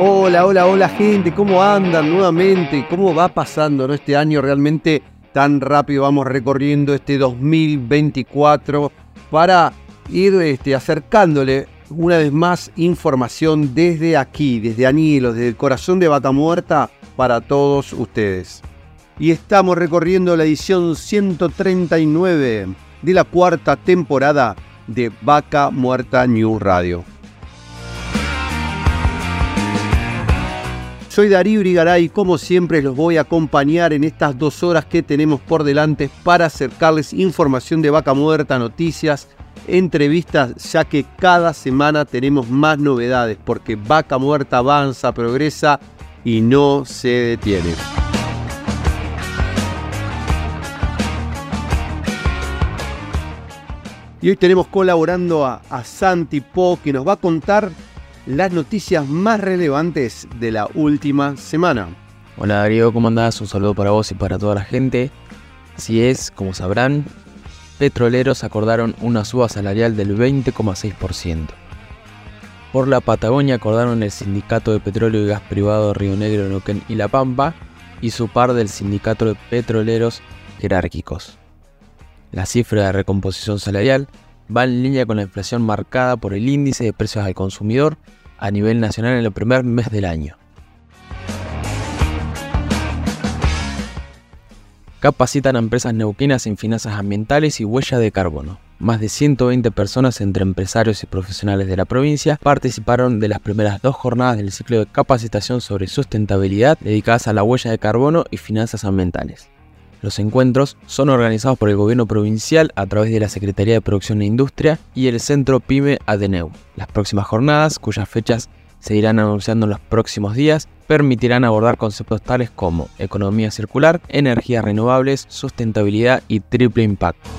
Hola, hola, hola gente, ¿cómo andan nuevamente? ¿Cómo va pasando ¿no? este año realmente tan rápido? Vamos recorriendo este 2024 para ir este, acercándole una vez más información desde aquí, desde Anilo, desde el corazón de Vaca Muerta para todos ustedes. Y estamos recorriendo la edición 139 de la cuarta temporada de Vaca Muerta New Radio. Soy Darío Urigaray y como siempre los voy a acompañar en estas dos horas que tenemos por delante para acercarles información de vaca muerta, noticias, entrevistas, ya que cada semana tenemos más novedades porque vaca muerta avanza, progresa y no se detiene. Y hoy tenemos colaborando a, a Santi Po que nos va a contar las noticias más relevantes de la última semana. Hola Darío, ¿cómo andás? Un saludo para vos y para toda la gente. Así es, como sabrán, petroleros acordaron una suba salarial del 20,6%. Por la Patagonia acordaron el Sindicato de Petróleo y Gas Privado Río Negro, Neuquén y La Pampa y su par del Sindicato de Petroleros Jerárquicos. La cifra de recomposición salarial va en línea con la inflación marcada por el índice de precios al consumidor a nivel nacional en el primer mes del año. Capacitan a empresas neuquinas en finanzas ambientales y huella de carbono. Más de 120 personas entre empresarios y profesionales de la provincia participaron de las primeras dos jornadas del ciclo de capacitación sobre sustentabilidad dedicadas a la huella de carbono y finanzas ambientales. Los encuentros son organizados por el gobierno provincial a través de la Secretaría de Producción e Industria y el Centro PYME Adeneu. Las próximas jornadas, cuyas fechas se irán anunciando en los próximos días, permitirán abordar conceptos tales como economía circular, energías renovables, sustentabilidad y triple impacto.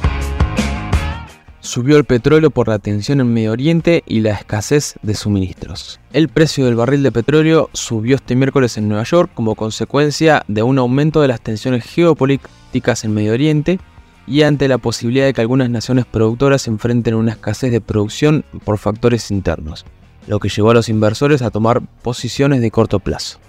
Subió el petróleo por la tensión en Medio Oriente y la escasez de suministros. El precio del barril de petróleo subió este miércoles en Nueva York como consecuencia de un aumento de las tensiones geopolíticas en Medio Oriente y ante la posibilidad de que algunas naciones productoras enfrenten una escasez de producción por factores internos, lo que llevó a los inversores a tomar posiciones de corto plazo.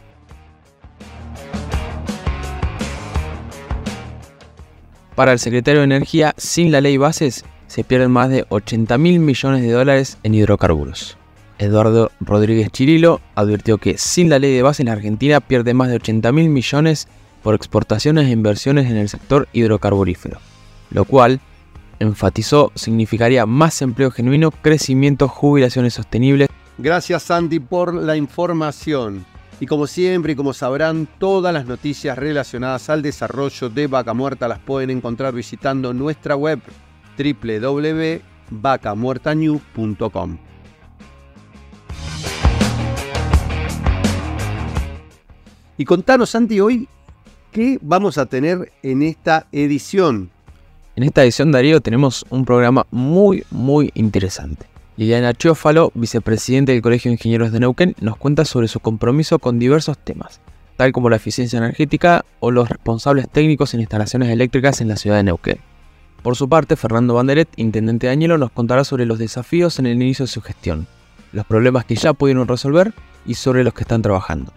Para el secretario de Energía, sin la ley bases, se pierden más de 80 mil millones de dólares en hidrocarburos. Eduardo Rodríguez Chirilo advirtió que sin la ley de base la Argentina pierde más de 80 mil millones por exportaciones e inversiones en el sector hidrocarburífero, lo cual, enfatizó, significaría más empleo genuino, crecimiento, jubilaciones sostenibles. Gracias Santi por la información. Y como siempre y como sabrán, todas las noticias relacionadas al desarrollo de Vaca Muerta las pueden encontrar visitando nuestra web www.vacamuertanew.com. Y contanos, Santi, hoy qué vamos a tener en esta edición. En esta edición, Darío, tenemos un programa muy, muy interesante. Liliana Chiófalo, vicepresidente del Colegio de Ingenieros de Neuquén, nos cuenta sobre su compromiso con diversos temas, tal como la eficiencia energética o los responsables técnicos en instalaciones eléctricas en la ciudad de Neuquén. Por su parte, Fernando Banderet, intendente de Añelo, nos contará sobre los desafíos en el inicio de su gestión, los problemas que ya pudieron resolver y sobre los que están trabajando.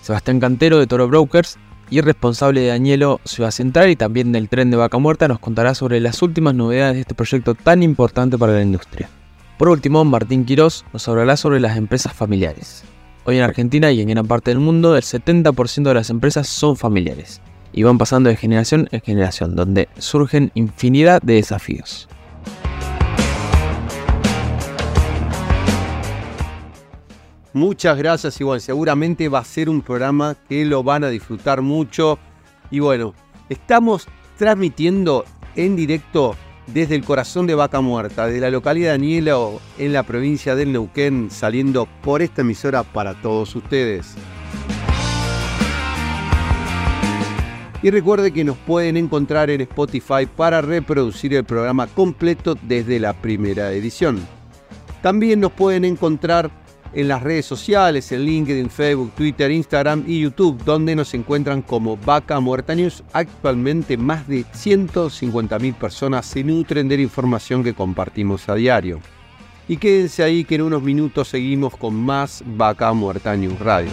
Sebastián Cantero de Toro Brokers y responsable de Añelo Ciudad Central y también del tren de Vaca Muerta nos contará sobre las últimas novedades de este proyecto tan importante para la industria. Por último, Martín Quirós nos hablará sobre las empresas familiares. Hoy en Argentina y en gran parte del mundo el 70% de las empresas son familiares y van pasando de generación en generación, donde surgen infinidad de desafíos. Muchas gracias, igual seguramente va a ser un programa que lo van a disfrutar mucho. Y bueno, estamos transmitiendo en directo desde el corazón de Vaca Muerta, de la localidad de Añelo, en la provincia del Neuquén, saliendo por esta emisora para todos ustedes. Y recuerde que nos pueden encontrar en Spotify para reproducir el programa completo desde la primera edición. También nos pueden encontrar en las redes sociales, en LinkedIn, Facebook, Twitter, Instagram y YouTube, donde nos encuentran como Vaca Muerta News. Actualmente más de 150.000 personas se nutren de la información que compartimos a diario. Y quédense ahí que en unos minutos seguimos con más Vaca Muerta News Radio.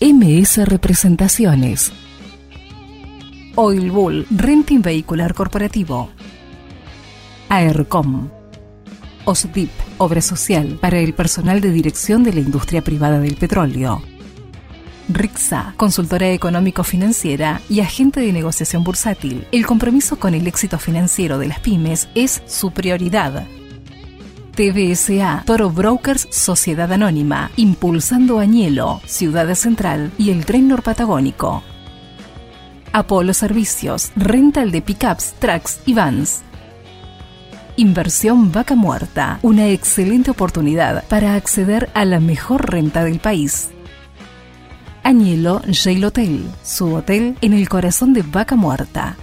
MS Representaciones. Oil Bull, Renting Vehicular Corporativo. AERCOM. OSDIP, Obra Social para el personal de dirección de la industria privada del petróleo. RIXA, consultora económico-financiera y agente de negociación bursátil. El compromiso con el éxito financiero de las pymes es su prioridad. TBSA, Toro Brokers Sociedad Anónima, Impulsando Añelo, Ciudad Central y el Tren Norpatagónico. Apolo Servicios, rental de pickups, trucks y vans. Inversión Vaca Muerta, una excelente oportunidad para acceder a la mejor renta del país. Añelo Jail Hotel, su hotel en el corazón de Vaca Muerta.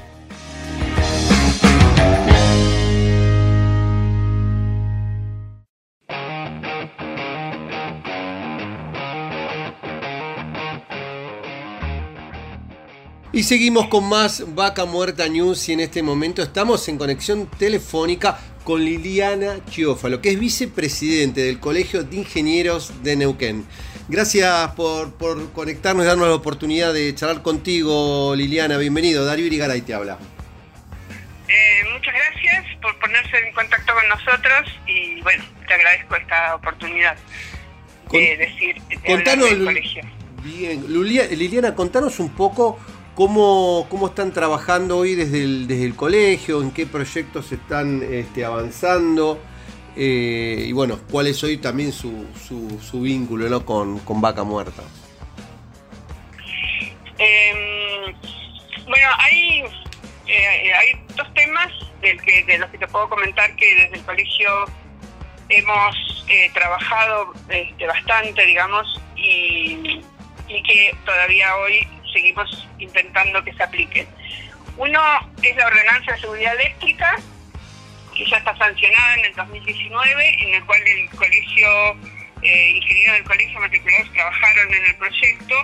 Y seguimos con más Vaca Muerta News y en este momento estamos en conexión telefónica con Liliana Chiófalo, que es vicepresidente del Colegio de Ingenieros de Neuquén. Gracias por, conectarnos y darnos la oportunidad de charlar contigo, Liliana. Bienvenido. Darío Irigaray te habla. Eh, muchas gracias por ponerse en contacto con nosotros y bueno, te agradezco esta oportunidad de decir de contanos, del colegio. Bien, Liliana, contanos un poco ¿Cómo, ¿Cómo, están trabajando hoy desde el, desde el colegio? ¿En qué proyectos están este, avanzando? Eh, y bueno, ¿cuál es hoy también su, su, vínculo ¿no? con, con, Vaca Muerta? Em, bueno, hay, eh, hay dos temas del que, de los que te puedo comentar que desde el colegio hemos eh, trabajado este, bastante, digamos, y, y que todavía hoy seguimos intentando que se apliquen. Uno es la ordenanza de seguridad eléctrica, que ya está sancionada en el 2019, en el cual el colegio, eh, ingenieros del colegio matriculados trabajaron en el proyecto,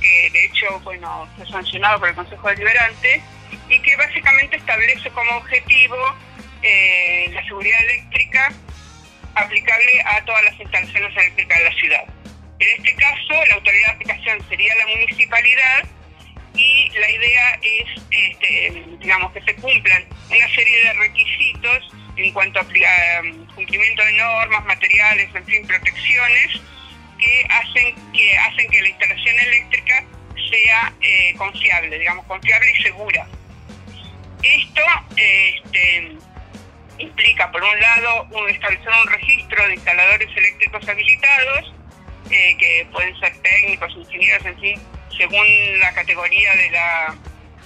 que de hecho, bueno, fue sancionado por el Consejo Deliberante, y que básicamente establece como objetivo eh, la seguridad eléctrica aplicable a todas las instalaciones eléctricas de la ciudad. En este caso, la autoridad de aplicación sería la municipalidad y la idea es, este, digamos, que se cumplan una serie de requisitos en cuanto a um, cumplimiento de normas, materiales, en fin, protecciones que hacen que hacen que la instalación eléctrica sea eh, confiable, digamos, confiable y segura. Esto este, implica, por un lado, un, establecer un registro de instaladores eléctricos habilitados, eh, que pueden ser técnicos, ingenieros, en fin, según la categoría de la,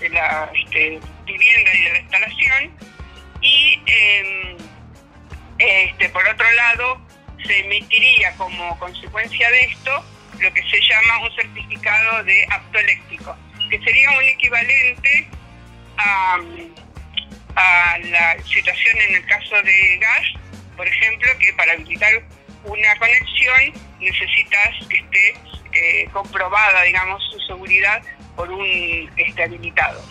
de la este, vivienda y de la instalación. Y em, este, por otro lado, se emitiría como consecuencia de esto lo que se llama un certificado de apto eléctrico, que sería un equivalente a, a la situación en el caso de gas, por ejemplo, que para habilitar una conexión necesitas que esté eh, comprobada, digamos, su seguridad por un este, habilitado.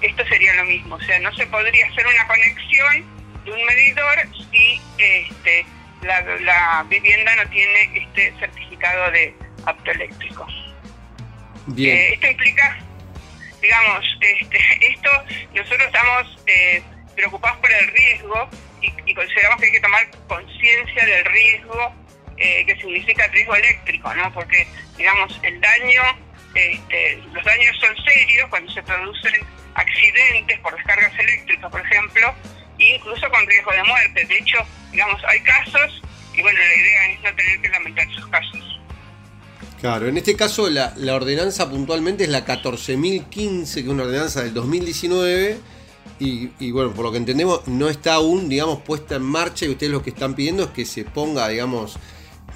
esto sería lo mismo, o sea, no se podría hacer una conexión de un medidor si este, la, vivienda no tiene este certificado de apto eléctrico. Bien. Eh, esto implica, digamos, este, esto nosotros estamos eh, preocupados por el riesgo y, consideramos que hay que tomar conciencia del riesgo eh, que significa riesgo eléctrico, ¿no? Porque, digamos, el daño, este, los daños son serios cuando se producen accidentes por descargas eléctricas, por ejemplo, incluso con riesgo de muerte. De hecho, digamos, hay casos y bueno, la idea es no tener que lamentar esos casos. Claro, en este caso la, la ordenanza puntualmente es la 14.015, que es una ordenanza del 2019, y, y, bueno, por lo que entendemos, no está aún, digamos, puesta en marcha, y ustedes lo que están pidiendo es que se ponga, digamos,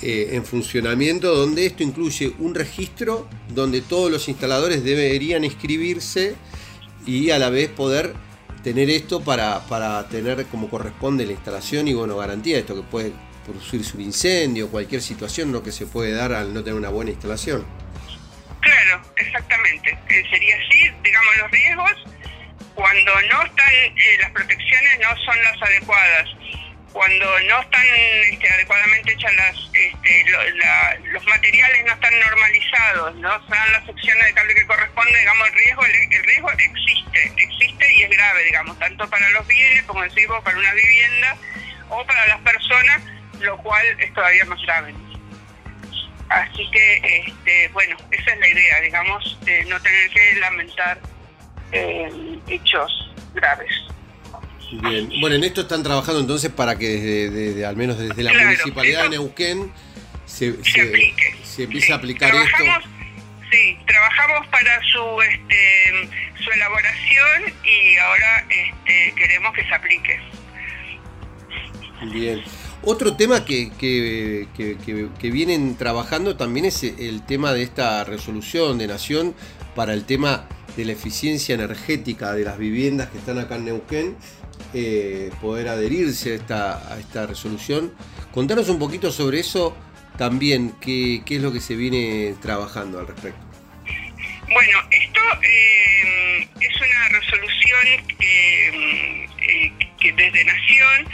eh, en funcionamiento, donde esto incluye un registro donde todos los instaladores deberían inscribirse y a la vez poder tener esto para, para tener como corresponde la instalación y bueno, garantía esto que puede producirse un incendio, cualquier situación ¿no? que se puede dar al no tener una buena instalación. Claro, exactamente. Eh, sería así, digamos, los riesgos cuando no están, eh, las protecciones no son las adecuadas, cuando no están este, adecuadamente hechas las, este, los materiales no están normalizados, no se las secciones de cable que corresponden, digamos, el riesgo, el, riesgo existe, existe y es grave, digamos, tanto para los bienes, como decimos, para una vivienda o para las personas, lo cual es todavía más grave. Así que, este, bueno, esa es la idea, digamos, de no tener que lamentar eh, hechos graves. Bien, bueno, en esto están trabajando entonces para que desde, al menos desde la municipalidad de Neuquén se, se, empiece a aplicar esto. Sí, trabajamos para su este, su elaboración y ahora este, queremos que se aplique. Bien. Otro tema que, que, que, vienen trabajando también es el tema de esta resolución de Nación para el tema de la eficiencia energética de las viviendas que están acá en Neuquén eh, poder adherirse a esta, a esta resolución. Contanos un poquito sobre eso también, qué, es lo que se viene trabajando al respecto. Bueno, esto eh, es una resolución que, eh, desde Nación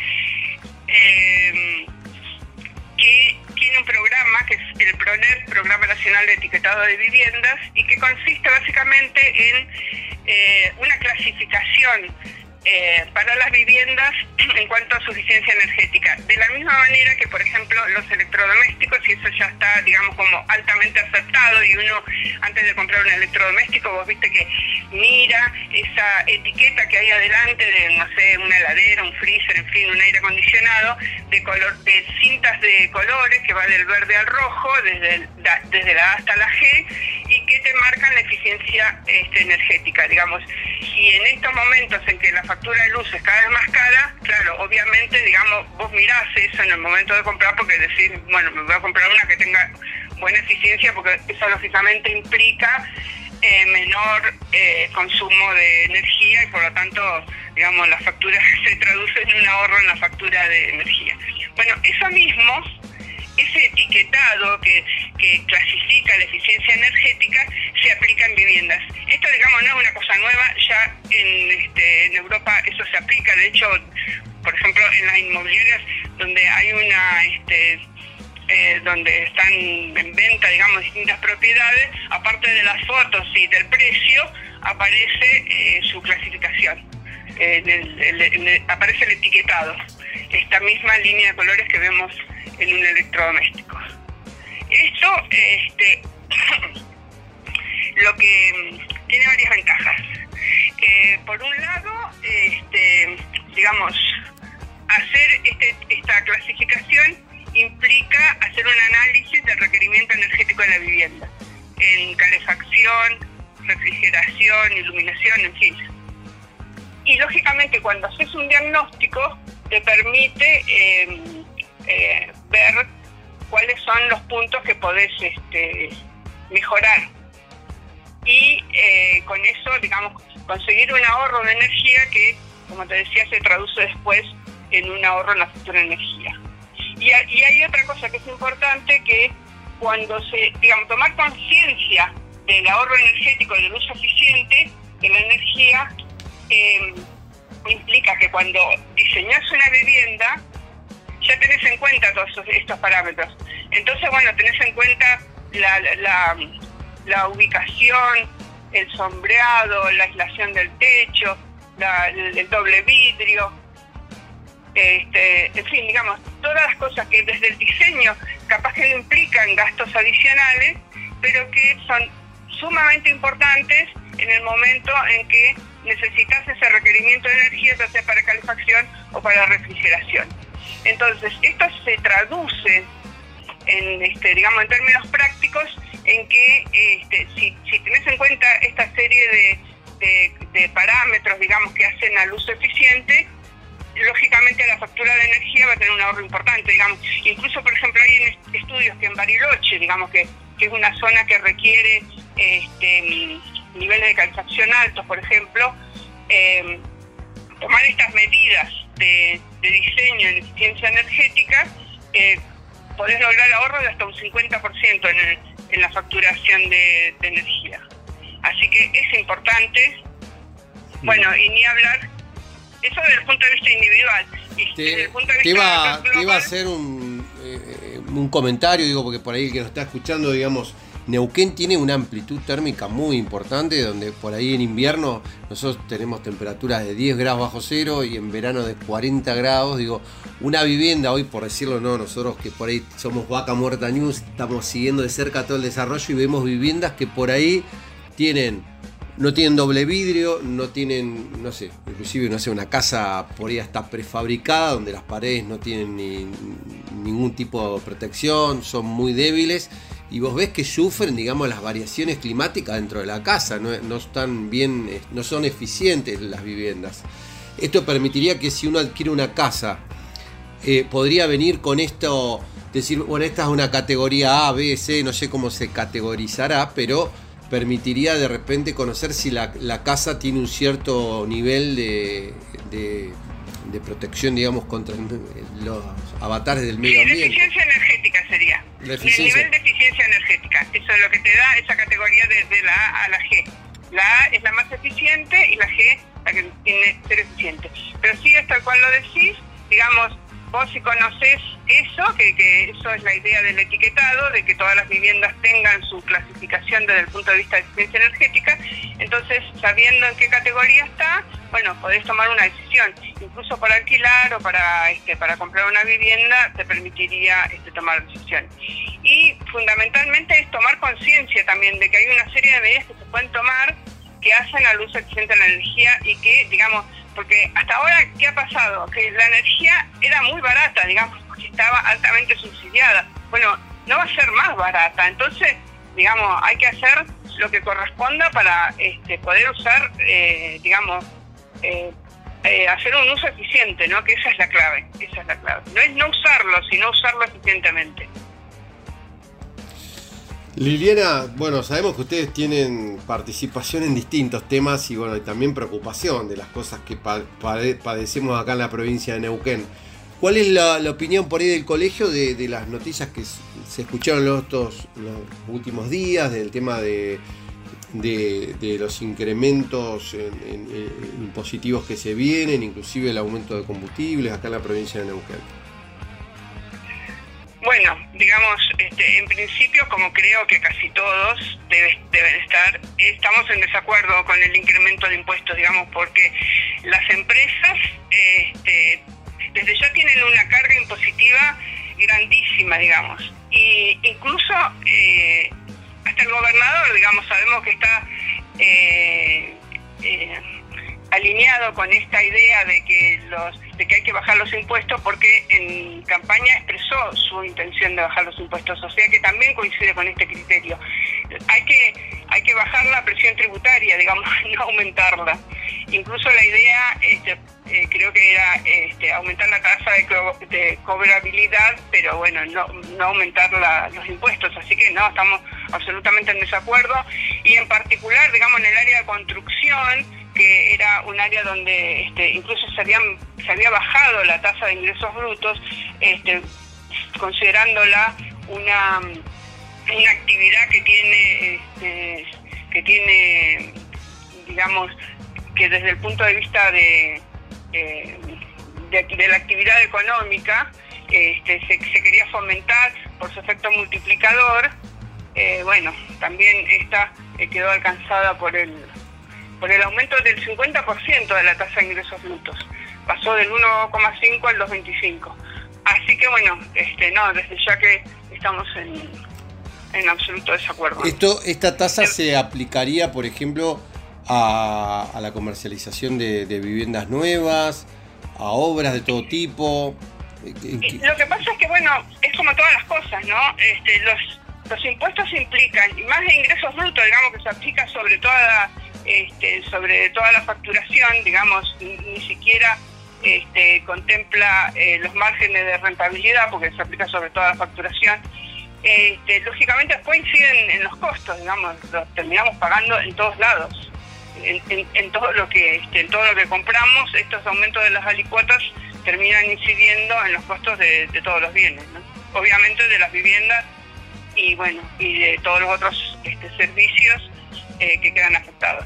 que tiene un programa que es el PRONET, Programa Nacional de Etiquetado de Viviendas, y que consiste básicamente en una clasificación eh, para las viviendas en cuanto a suficiencia energética. De la misma manera que, por ejemplo, los electrodomésticos, y eso ya está, digamos, como altamente aceptado, y uno, antes de comprar un electrodoméstico, vos viste que mira esa etiqueta que hay adelante de, no sé, una heladera, un freezer, en fin, un aire acondicionado, de, color, de cintas de colores que va del verde al rojo, desde, la A hasta la G, y que te marcan la eficiencia este, energética, digamos. Y en estos momentos en que la factura de luz es cada vez más cara, claro, obviamente, digamos, vos mirás eso en el momento de comprar porque decir, bueno, me voy a comprar una que tenga buena eficiencia porque eso lógicamente implica eh, menor eh, consumo de energía y por lo tanto, digamos, la factura se traduce en un ahorro en la factura de energía. Bueno, eso mismo ese etiquetado que, clasifica la eficiencia energética se aplica en viviendas. Esto, digamos, no es una cosa nueva, ya en, este, en Europa eso se aplica, de hecho, por ejemplo, en las inmobiliarias donde hay una... Este, eh, donde están en venta, digamos, distintas propiedades, aparte de las fotos y del precio, aparece eh, su clasificación, aparece el etiquetado, esta misma línea de colores que vemos en un electrodoméstico. Esto, este, lo que mm, tiene varias ventajas. Eh, por un lado, este, digamos, hacer este, esta clasificación implica hacer un análisis del requerimiento energético de la vivienda, en calefacción, refrigeración, iluminación, en fin. Y lógicamente cuando haces un diagnóstico te permite eh, eh, ver cuáles son los puntos que podés este, mejorar. Y eh, con eso, digamos, conseguir un ahorro de energía que, como te decía, se traduce después en un ahorro en la futura energía. Y, y hay otra cosa que es importante, que cuando se, digamos, tomar conciencia del ahorro energético, del uso eficiente de la energía, eh, implica que cuando diseñas una vivienda, ya tenés en cuenta todos estos parámetros. Entonces, bueno, tenés en cuenta la, la, la ubicación, el sombreado, la aislación del techo, el, doble vidrio, este, en fin, digamos, todas las cosas que desde el diseño capaz que no implican gastos adicionales, pero que son sumamente importantes en el momento en que necesitas ese requerimiento de energía, ya sea para calefacción o para refrigeración. Entonces, esto se traduce en, este, digamos, en términos prácticos en que este, si, si tenés en cuenta esta serie de, parámetros, digamos, que hacen al uso eficiente, lógicamente la factura de energía va a tener un ahorro importante, digamos. Incluso, por ejemplo, hay estudios que en Bariloche, digamos, que, que es una zona que requiere este, niveles de calefacción altos, por ejemplo, eh, tomar estas medidas de, diseño en eficiencia energética, eh, podés lograr ahorro de hasta un 50% en, en la facturación de, energía. Así que es importante. Bueno, y ni hablar, eso desde el punto de vista individual. Y te, punto de vista iba, iba a hacer un, eh, un comentario, digo, porque por ahí el que nos está escuchando, digamos, Neuquén tiene una amplitud térmica muy importante, donde por ahí en invierno nosotros tenemos temperaturas de 10 grados bajo cero y en verano de 40 grados. Digo, una vivienda, hoy por decirlo no, nosotros que por ahí somos Vaca Muerta News, estamos siguiendo de cerca todo el desarrollo y vemos viviendas que por ahí tienen no tienen doble vidrio, no tienen, no sé, inclusive, no sé, una casa por ahí está prefabricada, donde las paredes no tienen ningún tipo de protección, son muy débiles y vos ves que sufren, digamos, las variaciones climáticas dentro de la casa, no, están bien, no son eficientes las viviendas. Esto permitiría que si uno adquiere una casa, eh, podría venir con esto, decir, bueno, esta es una categoría A, B, C, no sé cómo se categorizará, pero permitiría de repente conocer si la, casa tiene un cierto nivel de protección, digamos, contra los avatares del medio ambiente. eficiencia energética sería. El nivel de eficiencia energética. Eso es lo que te da esa categoría de, la A a la G. La A es la más eficiente y la G la que tiene ser eficiente. Pero sí es tal cual lo decís, digamos, vos si conoces eso, que, que, eso es la idea del etiquetado, de que todas las viviendas tengan su clasificación desde el punto de vista de eficiencia energética, entonces sabiendo en qué categoría está, bueno, podés tomar una decisión, incluso para alquilar o para este, para comprar una vivienda te permitiría este, tomar decisión. Y fundamentalmente es tomar conciencia también de que hay una serie de medidas que se pueden tomar que hacen al uso eficiente de la energía y que, digamos, porque hasta ahora, ¿qué ha pasado? Que la energía era muy barata, digamos, estaba altamente subsidiada. Bueno, no va a ser más barata, entonces, digamos, hay que hacer lo que corresponda para este, poder usar, eh, digamos, eh, eh, hacer un uso eficiente, ¿no? Que esa es la clave, esa es la clave. No es no usarlo, sino usarlo eficientemente. Liliana, bueno, sabemos que ustedes tienen participación en distintos temas y bueno, y también preocupación de las cosas que padecemos acá en la provincia de Neuquén. ¿Cuál es la, opinión por ahí del colegio de, las noticias que se escucharon los, últimos días, del tema de, de, los incrementos en, positivos que se vienen, inclusive el aumento de combustibles acá en la provincia de Neuquén? Bueno, digamos, este, en principio, como creo que casi todos deben estar, estamos en desacuerdo con el incremento de impuestos, digamos, porque las empresas este, desde ya tienen una carga impositiva grandísima, digamos. Y incluso eh, hasta el gobernador, digamos, sabemos que está eh, eh, alineado con esta idea de que los de que hay que bajar los impuestos porque en campaña expresó su intención de bajar los impuestos, o sea que también coincide con este criterio. Hay que hay que bajar la presión tributaria, digamos, no aumentarla. Incluso la idea este, eh, creo que era este, aumentar la tasa de, cobrabilidad, pero bueno, no, no aumentar los impuestos. Así que no, estamos absolutamente en desacuerdo. Y en particular, digamos, en el área de construcción, que era un área donde este, incluso se, habían, se había bajado la tasa de ingresos brutos, este, considerándola una, una actividad que tiene, este, que tiene, digamos, que desde el punto de vista de, de, la actividad económica este, se, quería fomentar por su efecto multiplicador, bueno, también esta quedó alcanzada por el, por el aumento del 50% de la tasa de ingresos brutos. Pasó del 1,5 al 2,25. Así que bueno, este, no, desde ya que estamos en, en absoluto desacuerdo. Esto, ¿Esta tasa se aplicaría, por ejemplo, a, la comercialización de, viviendas nuevas, a obras de todo tipo? Lo que pasa es que, bueno, es como todas las cosas, ¿no? Este, los, los impuestos implican, y más de ingresos brutos, digamos, que se aplica sobre toda, este, sobre toda la facturación, digamos, ni, siquiera este, contempla eh, los márgenes de rentabilidad, porque se aplica sobre toda la facturación este, lógicamente después inciden en los costos, digamos, los terminamos pagando en todos lados. En, todo lo que este, en todo lo que compramos, estos aumentos de las alicuotas terminan incidiendo en los costos de, todos los bienes, obviamente de las viviendas y bueno y de todos los otros este, servicios eh, que quedan afectados.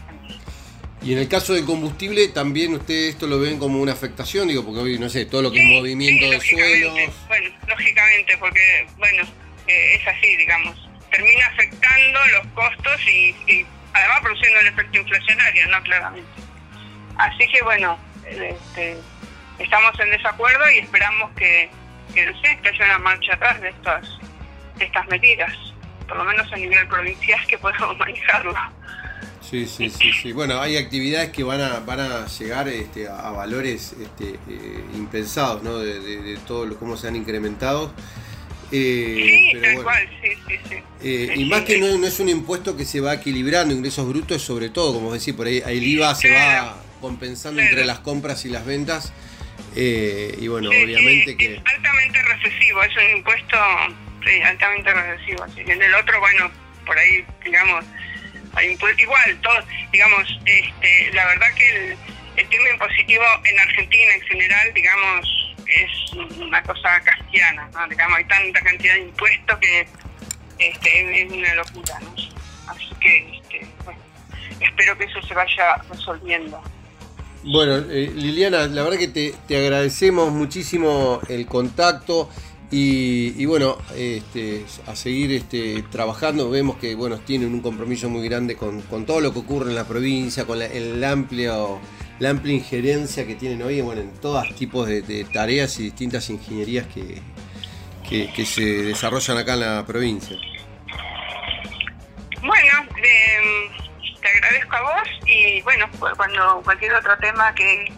Y en el caso del combustible, también ustedes esto lo ven como una afectación, digo, porque hoy no sé, todo lo que es movimiento de suelos. Bueno, lógicamente, porque bueno, eh, es así, digamos. Termina afectando los costos y, además produciendo un efecto inflacionario, ¿no? Claramente. Así que bueno, este, estamos en desacuerdo y esperamos que, que, no sé, que haya una marcha atrás de estas, de estas medidas, por lo menos a nivel provincial, que podamos manejarlo. Sí, sí, sí, sí. Bueno, hay actividades que van a, van a llegar este, a, valores este, eh, impensados, ¿no? De, de, de todo lo, cómo se han incrementado. Eh, sí, tal cual, sí, sí, sí. Eh, y más que no, es un impuesto que se va equilibrando, ingresos brutos, sobre todo, como decir, por ahí, el IVA se va compensando entre las compras y las ventas. Eh, y bueno, obviamente que. Es altamente recesivo, es un impuesto altamente recesivo. En el otro, bueno, por ahí, digamos, igual, todo, digamos, este, la verdad que el, el tema impositivo en Argentina en general, digamos, es una cosa castiana, ¿no? Digamos, hay tanta cantidad de impuestos que este, es una locura, ¿no? Así que, este, bueno, espero que eso se vaya resolviendo. Bueno, eh, Liliana, la verdad que te, te, agradecemos muchísimo el contacto y, bueno, este, a seguir este, trabajando. Vemos que bueno, tienen un compromiso muy grande con, todo lo que ocurre en la provincia, con el amplio la amplia injerencia que tienen hoy bueno, en todos tipos de, tareas y distintas ingenierías que, que, se desarrollan acá en la provincia. Bueno, te agradezco a vos y bueno, cuando cualquier otro tema que,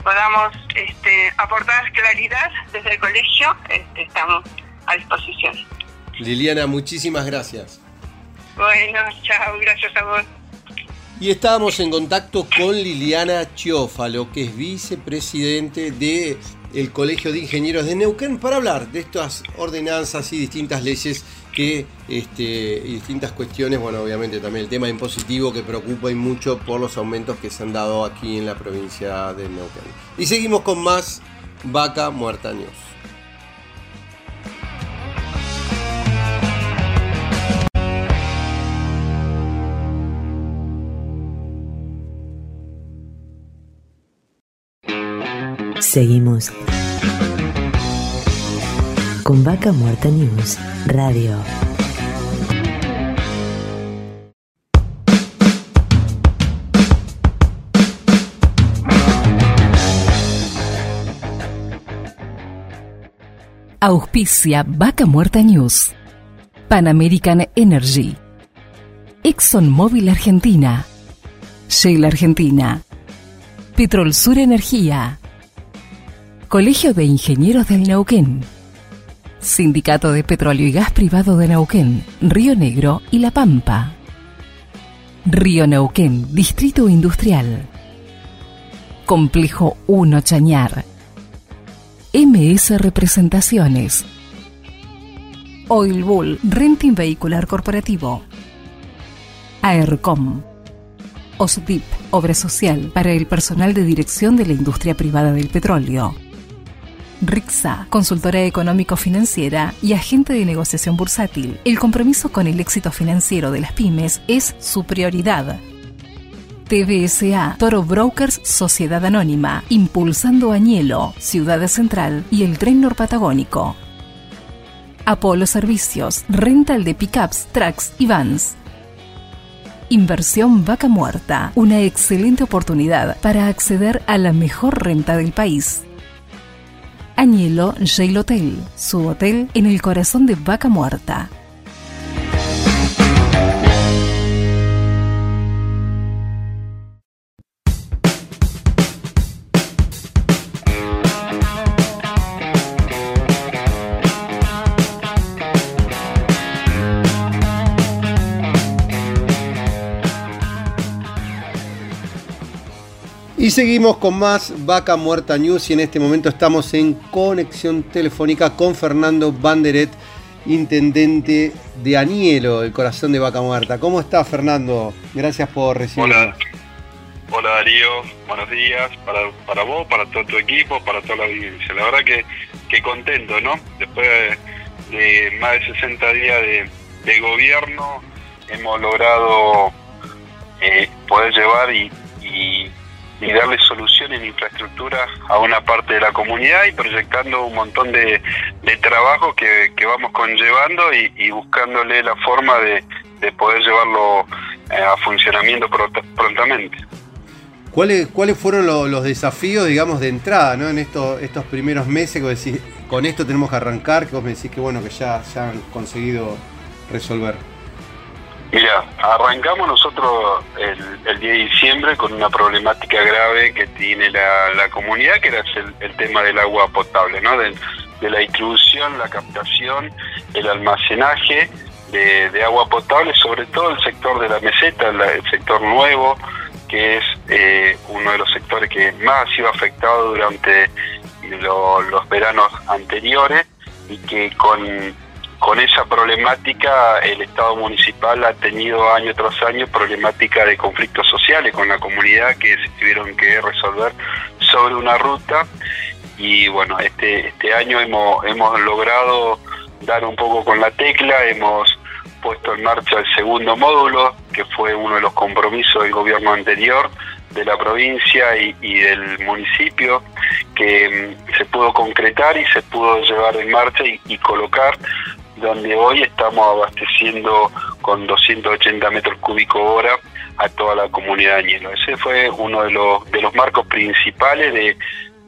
podamos este, aportar claridad desde el colegio, este, estamos a disposición. Liliana, muchísimas gracias. Bueno, chao, gracias a vos. Y estábamos en contacto con Liliana Chiófalo, que es vicepresidente del el Colegio de Ingenieros de Neuquén, para hablar de estas ordenanzas y distintas leyes que, este, y distintas cuestiones, bueno, obviamente también el tema impositivo que preocupa y mucho por los aumentos que se han dado aquí en la provincia de Neuquén. Y seguimos con más Vaca Muerta News. Seguimos con Vaca Muerta News Radio. Auspicia Vaca Muerta News. Pan American Energy. ExxonMobil Argentina. Shell Argentina. Petrol Sur Energía. Colegio de Ingenieros del Neuquén. Sindicato de Petróleo y Gas Privado de Neuquén, Río Negro y La Pampa. Río Neuquén, Distrito Industrial. Complejo 1 Chañar. MS Representaciones. Oil Bull, Renting Vehicular Corporativo. AERCOM. OSDIP, Obra Social para el personal de dirección de la industria privada del petróleo. RIXA, consultora económico-financiera y agente de negociación bursátil. El compromiso con el éxito financiero de las pymes es su prioridad. TVSA, Toro Brokers Sociedad Anónima, Impulsando Añelo, Ciudad Central y el Tren Norpatagónico. Apolo Servicios, rental de pickups, trucks y vans. Inversión Vaca Muerta, una excelente oportunidad para acceder a la mejor renta del país. Añelo Jail Hotel, su hotel en el corazón de Vaca Muerta. Y seguimos con más Vaca Muerta News y en este momento estamos en conexión telefónica con Fernando Banderet, intendente de Anielo, el corazón de Vaca Muerta. ¿Cómo está Fernando? Gracias por recibirnos. Hola. Hola Darío, buenos días para, para vos, para todo tu equipo, para toda la audiencia. La verdad que, que contento, ¿no? Después de, más de 60 días de, gobierno hemos logrado eh, poder llevar y y darle solución en infraestructura a una parte de la comunidad y proyectando un montón de, de trabajo que, vamos conllevando y, buscándole la forma de, poder llevarlo eh, a funcionamiento prontamente. ¿Cuáles, ¿Cuáles fueron los desafíos, digamos, de entrada ¿no? en estos, estos primeros meses? Que decís, con esto tenemos que arrancar, que vos me decís que bueno, que ya, ya han conseguido resolver. Mira, arrancamos nosotros el, 10 de diciembre con una problemática grave que tiene la, comunidad, que era el, tema del agua potable, ¿no? De, la distribución, la captación, el almacenaje de, agua potable, sobre todo el sector de la meseta, el sector nuevo, que es eh, uno de los sectores que más ha sido afectado durante los veranos anteriores y que con con esa problemática el Estado municipal ha tenido año tras año problemática de conflictos sociales con la comunidad que se tuvieron que resolver sobre una ruta. Y bueno, este, este año hemos, hemos logrado dar un poco con la tecla, hemos puesto en marcha el segundo módulo, que fue uno de los compromisos del gobierno anterior de la provincia y, del municipio, que mm, se pudo concretar y se pudo llevar en marcha y colocar donde hoy estamos abasteciendo con 280 metros cúbicos hora a toda la comunidad de Añelo. Ese fue uno de los, de los marcos principales de,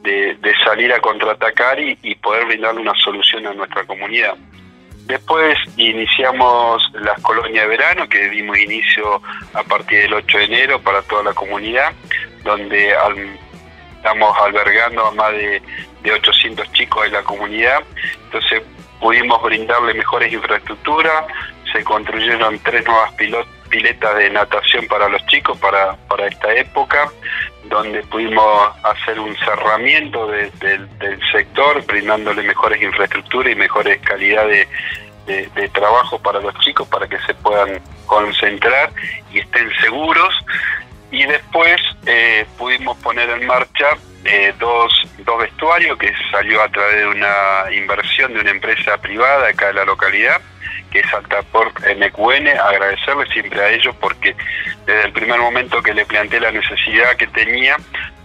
de, salir a contraatacar y, poder brindarle una solución a nuestra comunidad. Después iniciamos las colonias de verano, que dimos inicio a partir del 8 de enero para toda la comunidad, donde estamos albergando a más de, de 800 chicos de la comunidad. Entonces pudimos brindarle mejores infraestructuras, se construyeron tres nuevas piletas de natación para los chicos para, para esta época, donde pudimos hacer un cerramiento del sector, brindándole mejores infraestructuras y mejores calidades de, de, trabajo para los chicos para que se puedan concentrar y estén seguros. Y después eh, pudimos poner en marcha eh, dos, dos vestuarios que salió a través de una inversión de una empresa privada acá de la localidad, que es Altaport MQN. Agradecerle siempre a ellos porque desde el primer momento que le planteé la necesidad que tenía,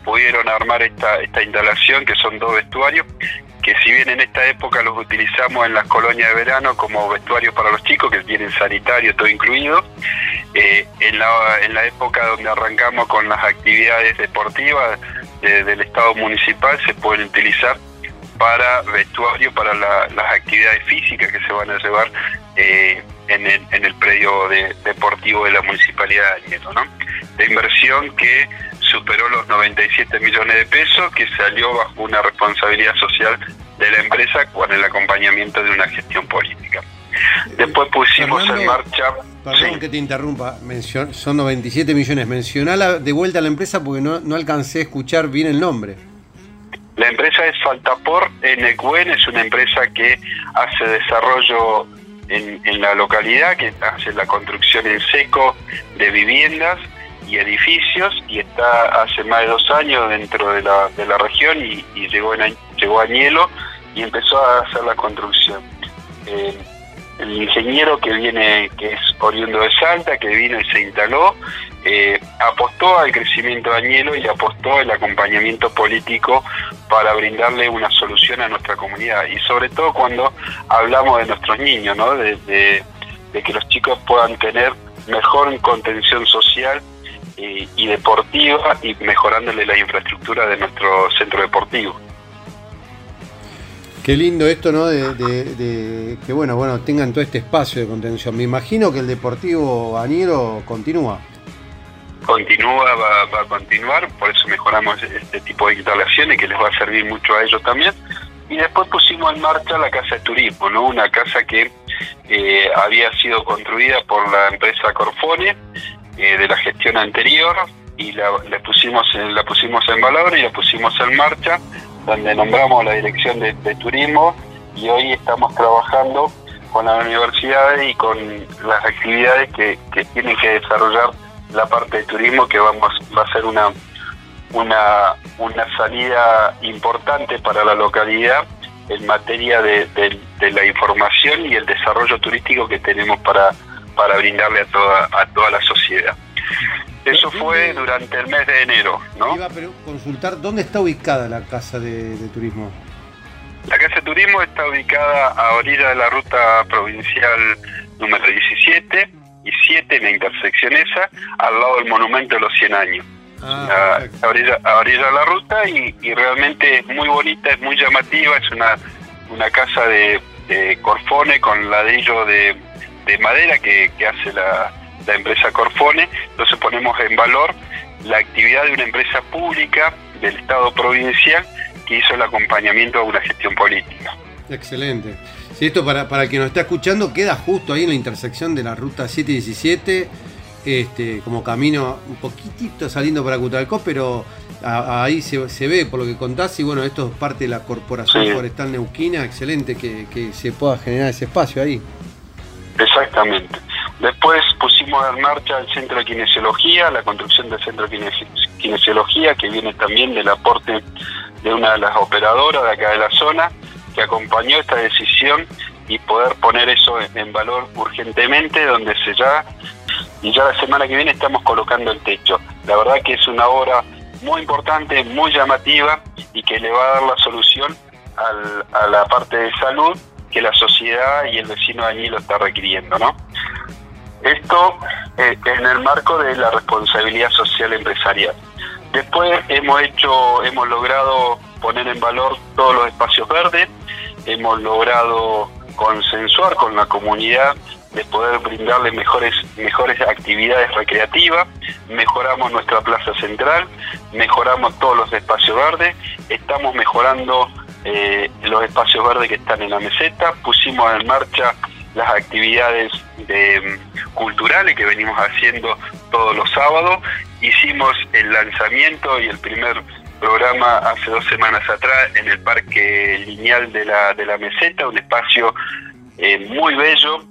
pudieron armar esta, esta instalación, que son dos vestuarios, que si bien en esta época los utilizamos en las colonias de verano como vestuarios para los chicos, que tienen sanitario todo incluido, eh, en, la, en la época donde arrancamos con las actividades deportivas, del Estado municipal se pueden utilizar para vestuario, para las actividades físicas que se van a llevar eh, en, el, predio deportivo de la Municipalidad de Añelo. ¿no? La inversión que superó los 97 millones de pesos, que salió bajo una responsabilidad social de la empresa con el acompañamiento de una gestión política. Después pusimos en marcha. Perdón que te interrumpa, son 97 millones. Mencionala de vuelta a la empresa porque no, no alcancé a escuchar bien el nombre. La empresa es Faltapor NQN, es una empresa que hace desarrollo en, en, la localidad, que hace la construcción en seco de viviendas y edificios y está hace más de dos años dentro de la, de la región y, llegó, en, llegó a Añelo y empezó a hacer la construcción. Eh, el ingeniero que viene, que es oriundo de Salta, que vino y se instaló, eh, apostó al crecimiento de Añelo y apostó el acompañamiento político para brindarle una solución a nuestra comunidad y sobre todo cuando hablamos de nuestros niños, ¿no? de, que los chicos puedan tener mejor contención social y, deportiva y mejorándole la infraestructura de nuestro centro deportivo. Qué lindo esto, ¿no? De, que bueno, bueno, tengan todo este espacio de contención. Me imagino que el Deportivo Añero continúa continúa, va, a continuar, por eso mejoramos este tipo de instalaciones que les va a servir mucho a ellos también. Y después pusimos en marcha la casa de turismo, ¿no? una casa que eh, había sido construida por la empresa Corfone eh, de la gestión anterior y la, pusimos en, la pusimos en valor y la pusimos en marcha, donde nombramos la dirección de, turismo y hoy estamos trabajando con la universidad y con las actividades que, que tienen que desarrollar la parte de turismo que vamos va a ser una una, una salida importante para la localidad en materia de, la información y el desarrollo turístico que tenemos para, para brindarle a toda, a toda la sociedad. Eso fue durante el mes de enero, ¿no? Iba a consultar dónde está ubicada la casa de, de, turismo. La casa de turismo está ubicada a orilla de la ruta provincial número 17 y 7 en la intersección esa, al lado del monumento de los 100 años. Ah, a, orilla, de la ruta y, realmente es muy bonita, es muy llamativa, es una, una casa de, Corfone con ladrillo de, de madera que, hace la, la empresa Corfone, entonces ponemos en valor la actividad de una empresa pública del Estado provincial que hizo el acompañamiento a una gestión política. Excelente. Si esto para, para el que nos está escuchando queda justo ahí en la intersección de la ruta 717, este, como camino un poquitito saliendo para Cutalcó, pero ahí se, ve por lo que contás y bueno, esto es parte de la Corporación Forestal Neuquina, excelente que, que se pueda generar ese espacio ahí. Exactamente. Después pusimos en marcha el centro de kinesiología, la construcción del centro de kinesiología, que viene también del aporte de una de las operadoras de acá de la zona, que acompañó esta decisión y poder poner eso en valor urgentemente, donde se ya, y ya la semana que viene estamos colocando el techo. La verdad que es una obra muy importante, muy llamativa y que le va a dar la solución a la parte de salud que la sociedad y el vecino de allí lo está requiriendo, ¿no? Esto eh, en el marco de la responsabilidad social empresarial. Después hemos hecho, hemos logrado poner en valor todos los espacios verdes, hemos logrado consensuar con la comunidad de poder brindarle mejores, mejores actividades recreativas, mejoramos nuestra plaza central, mejoramos todos los espacios verdes, estamos mejorando eh, los espacios verdes que están en la meseta, pusimos en marcha las actividades de, culturales que venimos haciendo todos los sábados, hicimos el lanzamiento y el primer programa hace dos semanas atrás en el Parque Lineal de la, de la Meseta, un espacio eh, muy bello,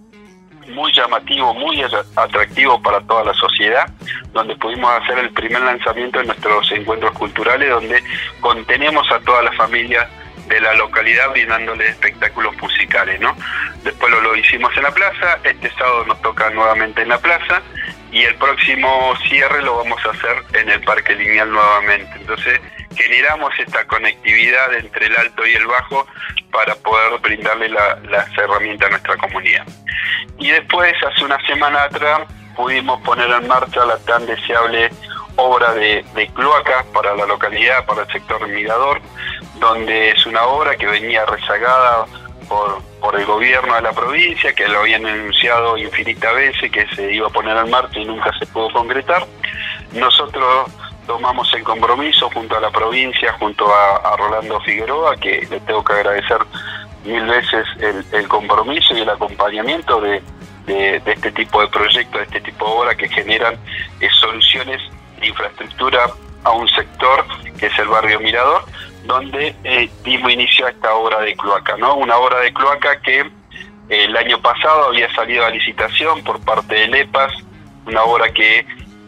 muy llamativo, muy atractivo para toda la sociedad, donde pudimos hacer el primer lanzamiento de nuestros encuentros culturales, donde contenemos a toda la familia de la localidad brindándole espectáculos musicales, ¿no? Después lo, lo hicimos en la plaza, este sábado nos toca nuevamente en la plaza y el próximo cierre lo vamos a hacer en el Parque Lineal nuevamente. Entonces generamos esta conectividad entre el alto y el bajo para poder brindarle las herramientas a nuestra comunidad. Y después, hace una semana atrás, pudimos poner en marcha la tan deseable obra de, de para la localidad, para el sector mirador, donde es una obra que venía rezagada por, el gobierno de la provincia, que lo habían anunciado infinitas veces que se iba a poner en marcha y nunca se pudo concretar. Nosotros tomamos el compromiso junto a la provincia, junto a, Rolando Figueroa, que le tengo que agradecer mil veces el, compromiso y el acompañamiento de, este tipo de proyectos, de este tipo de obras que generan eh, soluciones infraestructura a un sector que es el barrio Mirador, donde eh, dimos inicio a esta obra de cloaca, ¿no? Una obra de cloaca que eh, el año pasado había salido a licitación por parte de LEPAS, una obra que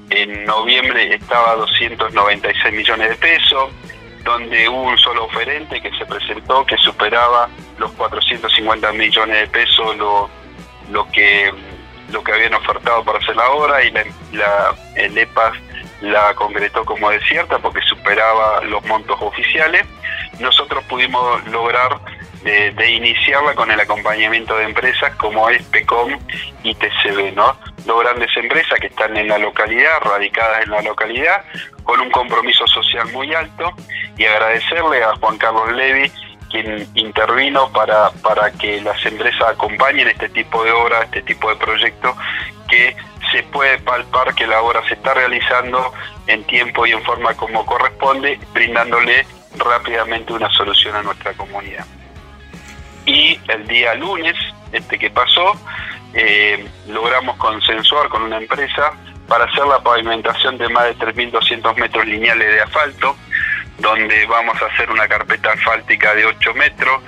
en noviembre estaba a 296 millones de pesos, donde hubo un solo oferente que se presentó que superaba los 450 millones de pesos lo, lo que lo que habían ofertado para hacer la obra y la, el EPAS la concretó como desierta porque superaba los montos oficiales. Nosotros pudimos lograr de, iniciarla con el acompañamiento de empresas como es PECOM y TCB, ¿no? Dos grandes empresas que están en la localidad, radicadas en la localidad, con un compromiso social muy alto y agradecerle a Juan Carlos Levi quien intervino para, para que las empresas acompañen este tipo de obra, este tipo de proyectos, que se puede palpar que la obra se está realizando en tiempo y en forma como corresponde, brindándole rápidamente una solución a nuestra comunidad. Y el día lunes, este que pasó, eh, logramos consensuar con una empresa para hacer la pavimentación de más de 3.200 metros lineales de asfalto, donde vamos a hacer una carpeta asfáltica de 8 metros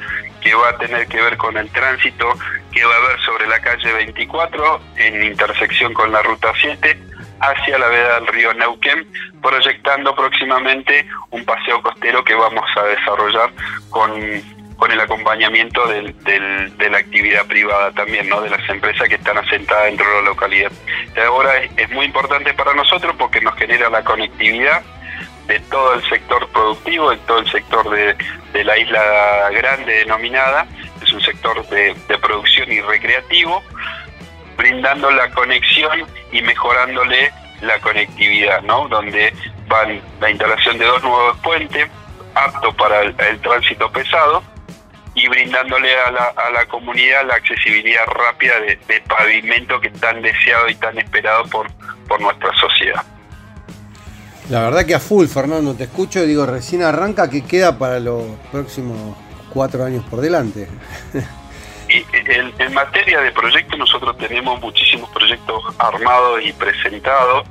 que va a tener que ver con el tránsito que va a haber sobre la calle 24 en intersección con la ruta 7 hacia la veda del río Neuquén, proyectando próximamente un paseo costero que vamos a desarrollar con, con el acompañamiento de la actividad privada también, ¿no? de las empresas que están asentadas dentro de la localidad. Ahora es muy importante para nosotros porque nos genera la conectividad de todo el sector productivo, de todo el sector de, la isla grande denominada, es un sector de, producción y recreativo, brindando la conexión y mejorándole la conectividad, ¿no? Donde van la instalación de dos nuevos puentes, aptos para el, tránsito pesado, y brindándole a la, a la comunidad la accesibilidad rápida de, de, pavimento que tan deseado y tan esperado por, por nuestra sociedad. La verdad que a full, Fernando, te escucho y digo, recién arranca que queda para los próximos cuatro años por delante. Y en, materia de proyectos, nosotros tenemos muchísimos proyectos armados y presentados.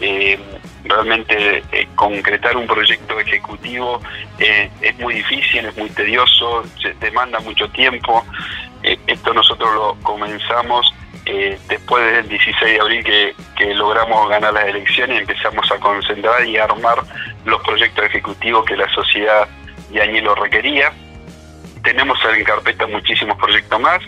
Eh, realmente eh, concretar un proyecto ejecutivo eh, es muy difícil, es muy tedioso, se demanda mucho tiempo. esto nosotros lo comenzamos después del 16 de abril que, logramos ganar las elecciones, empezamos a concentrar y armar los proyectos ejecutivos que la sociedad de Añelo requería. Tenemos en carpeta muchísimos proyectos más.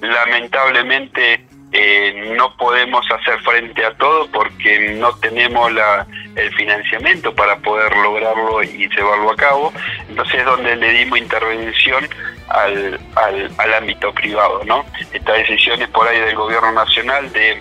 Lamentablemente eh, no podemos hacer frente a todo porque no tenemos la, el financiamiento para poder lograrlo y llevarlo a cabo. Entonces es donde le dimos intervención al, al, ámbito privado. ¿no? Estas decisiones por ahí del gobierno nacional de,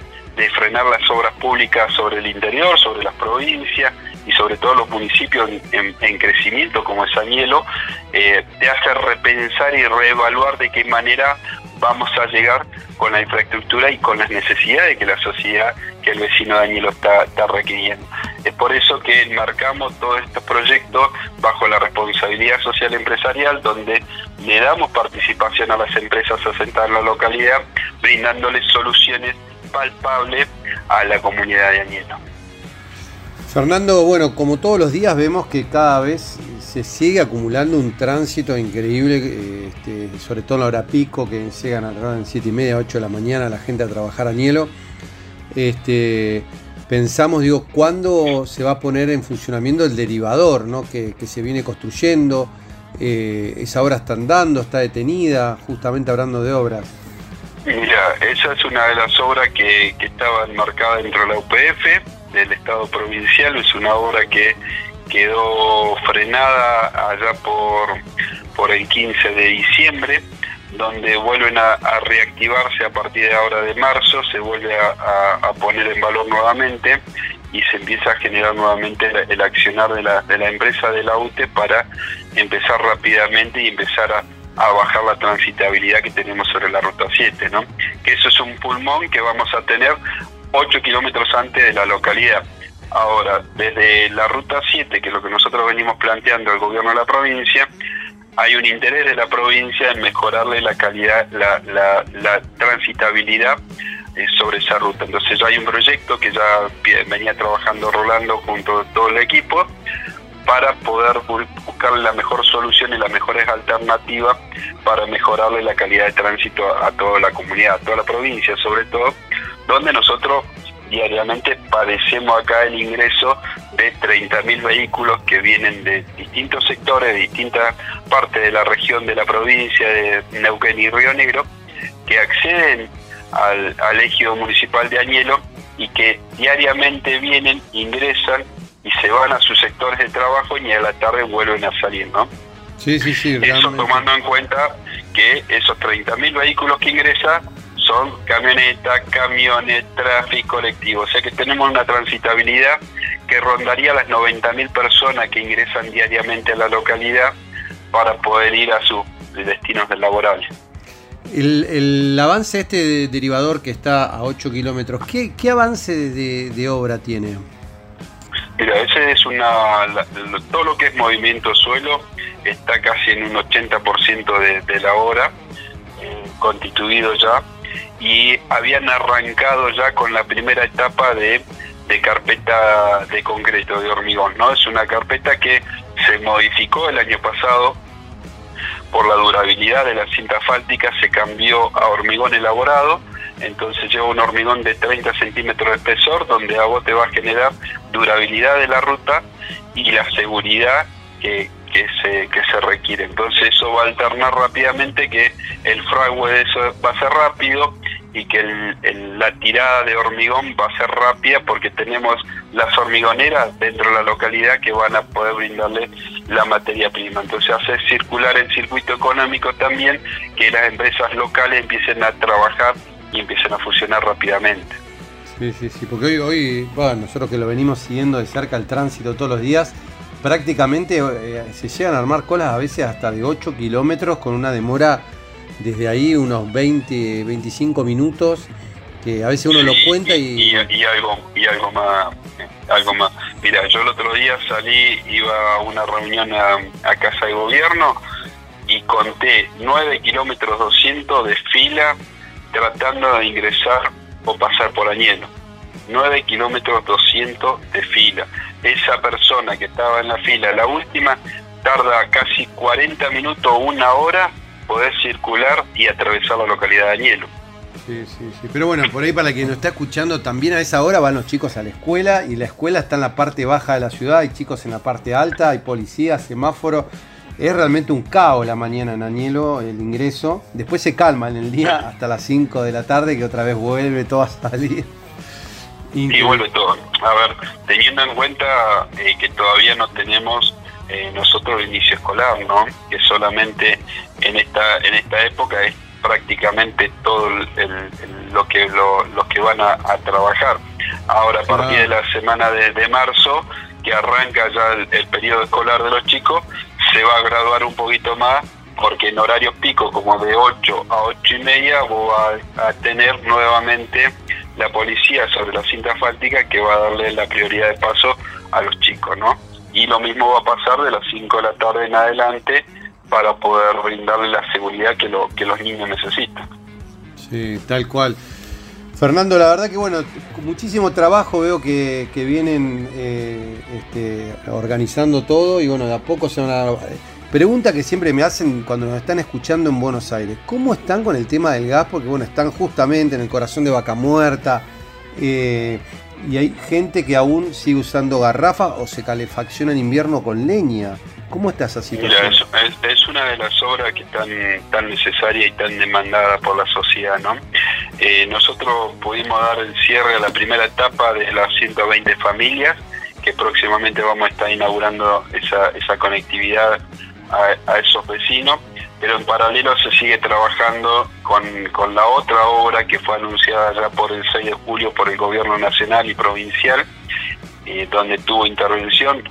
frenar las obras públicas sobre el interior, sobre las provincias y sobre todo los municipios en, crecimiento como es Añelo, eh, te hace repensar y reevaluar de qué manera vamos a llegar con la infraestructura y con las necesidades que la sociedad, que el vecino de Añelo está, está requiriendo. Es por eso que enmarcamos todos estos proyectos bajo la responsabilidad social empresarial, donde le damos participación a las empresas asentadas en la localidad, brindándoles soluciones palpables a la comunidad de Añelo. Fernando, bueno, como todos los días vemos que cada vez se sigue acumulando un tránsito increíble, este, sobre todo en la hora pico, que llegan alrededor de 7 y media, 8 de la mañana la gente a trabajar a Nielo. Este, pensamos, digo, ¿cuándo se va a poner en funcionamiento el derivador ¿no? que, se viene construyendo? Eh, esa obra está andando, está detenida, justamente hablando de obras. Mira, esa es una de las obras que, que estaba enmarcada dentro de la UPF del Estado provincial, es una obra que quedó frenada allá por, por el 15 de diciembre donde vuelven a, reactivarse a partir de ahora de marzo, se vuelve a, poner en valor nuevamente y se empieza a generar nuevamente el, accionar de la, de la empresa de la UTE para empezar rápidamente y empezar a, bajar la transitabilidad que tenemos sobre la ruta 7, ¿no? Que eso es un pulmón que vamos a tener 8 kilómetros antes de la localidad. Ahora, desde la ruta 7, que es lo que nosotros venimos planteando al gobierno de la provincia, hay un interés de la provincia en mejorarle la calidad, la, transitabilidad eh, sobre esa ruta. Entonces ya hay un proyecto que ya venía trabajando Rolando junto a todo el equipo para poder buscar la mejor solución y las mejores alternativas para mejorarle la calidad de tránsito a toda la comunidad, a toda la provincia sobre todo, donde nosotros diariamente padecemos acá el ingreso de 30.000 vehículos que vienen de distintos sectores, de distintas partes de la región de la provincia de Neuquén y Río Negro, que acceden al, al ejido municipal de Añelo y que diariamente vienen, ingresan y se van a sus sectores de trabajo y a la tarde vuelven a salir, ¿no? Sí, sí, sí. Eso tomando en cuenta que esos 30.000 vehículos que ingresan son camionetas, camiones, tráfico colectivo. O sea que tenemos una transitabilidad que rondaría las 90.000 personas que ingresan diariamente a la localidad para poder ir a sus destinos laborales. El, avance este de derivador que está a 8 kilómetros, ¿qué, avance de, obra tiene? Mira, ese es una. todo lo que es movimiento suelo está casi en un 80% de, de la obra, eh, constituido ya y habían arrancado ya con la primera etapa de, carpeta de concreto, de hormigón, ¿no? Es una carpeta que se modificó el año pasado por la durabilidad de la cinta asfáltica, se cambió a hormigón elaborado, entonces lleva un hormigón de 30 centímetros de espesor, donde a vos te va a generar durabilidad de la ruta y la seguridad que, que se, que se requiere. Entonces eso va a alternar rápidamente que el fragua de eso va a ser rápido, y que la tirada de hormigón va a ser rápida porque tenemos las hormigoneras dentro de la localidad que van a poder brindarle la materia prima. Entonces hace circular el circuito económico también, que las empresas locales empiecen a trabajar y empiecen a funcionar rápidamente. Sí, sí, sí, porque hoy, hoy bueno, nosotros que lo venimos siguiendo de cerca el tránsito todos los días, prácticamente eh, se llegan a armar colas a veces hasta de 8 kilómetros con una demora desde ahí unos 20, 25 minutos, que a veces uno lo cuenta y... Y, algo, y algo más. Algo más. Mira, yo el otro día salí, iba a una reunión a, Casa de Gobierno y conté 9 kilómetros 200 de fila tratando de ingresar o pasar por Añelo. 9 kilómetros 200 de fila. Esa persona que estaba en la fila, la última, tarda casi 40 minutos o una hora poder circular y atravesar la localidad de Añelo. Sí, sí, sí. Pero bueno, por ahí para quien nos está escuchando, también a esa hora van los chicos a la escuela y la escuela está en la parte baja de la ciudad, hay chicos en la parte alta, hay policías, semáforo. Es realmente un caos la mañana en Añelo, el ingreso. Después se calma en el día hasta las 5 de la tarde, que otra vez vuelve todo a salir. Y vuelve todo. A ver, teniendo en cuenta eh, que todavía no tenemos eh, nosotros el inicio escolar, ¿no? Que solamente en esta en esta época es prácticamente todo lo que los que van a, trabajar. Ahora a partir de la semana de, marzo, que arranca ya el, periodo escolar de los chicos, se va a graduar un poquito más porque en horario pico como de 8 a 8 y media va a, tener nuevamente la policía sobre la cinta asfáltica que va a darle la prioridad de paso a los chicos, ¿no? y lo mismo va a pasar de las 5 de la tarde en adelante para poder brindarle la seguridad que, lo, que los niños necesitan. Sí, tal cual. Fernando, la verdad que bueno, muchísimo trabajo veo que, vienen eh, este, organizando todo y bueno, de a poco se van a... Pregunta que siempre me hacen cuando nos están escuchando en Buenos Aires, ¿cómo están con el tema del gas? Porque bueno, están justamente en el corazón de Vaca Muerta. Eh, y hay gente que aún sigue usando garrafa o se calefacciona en invierno con leña. ¿Cómo está esa situación? es, una de las obras que están tan necesaria y tan demandada por la sociedad, ¿no? Eh, nosotros pudimos dar el cierre a la primera etapa de las 120 familias, que próximamente vamos a estar inaugurando esa, esa conectividad a, a esos vecinos pero en paralelo se sigue trabajando con, la otra obra que fue anunciada ya por el 6 de julio por el gobierno nacional y provincial, eh, donde tuvo intervención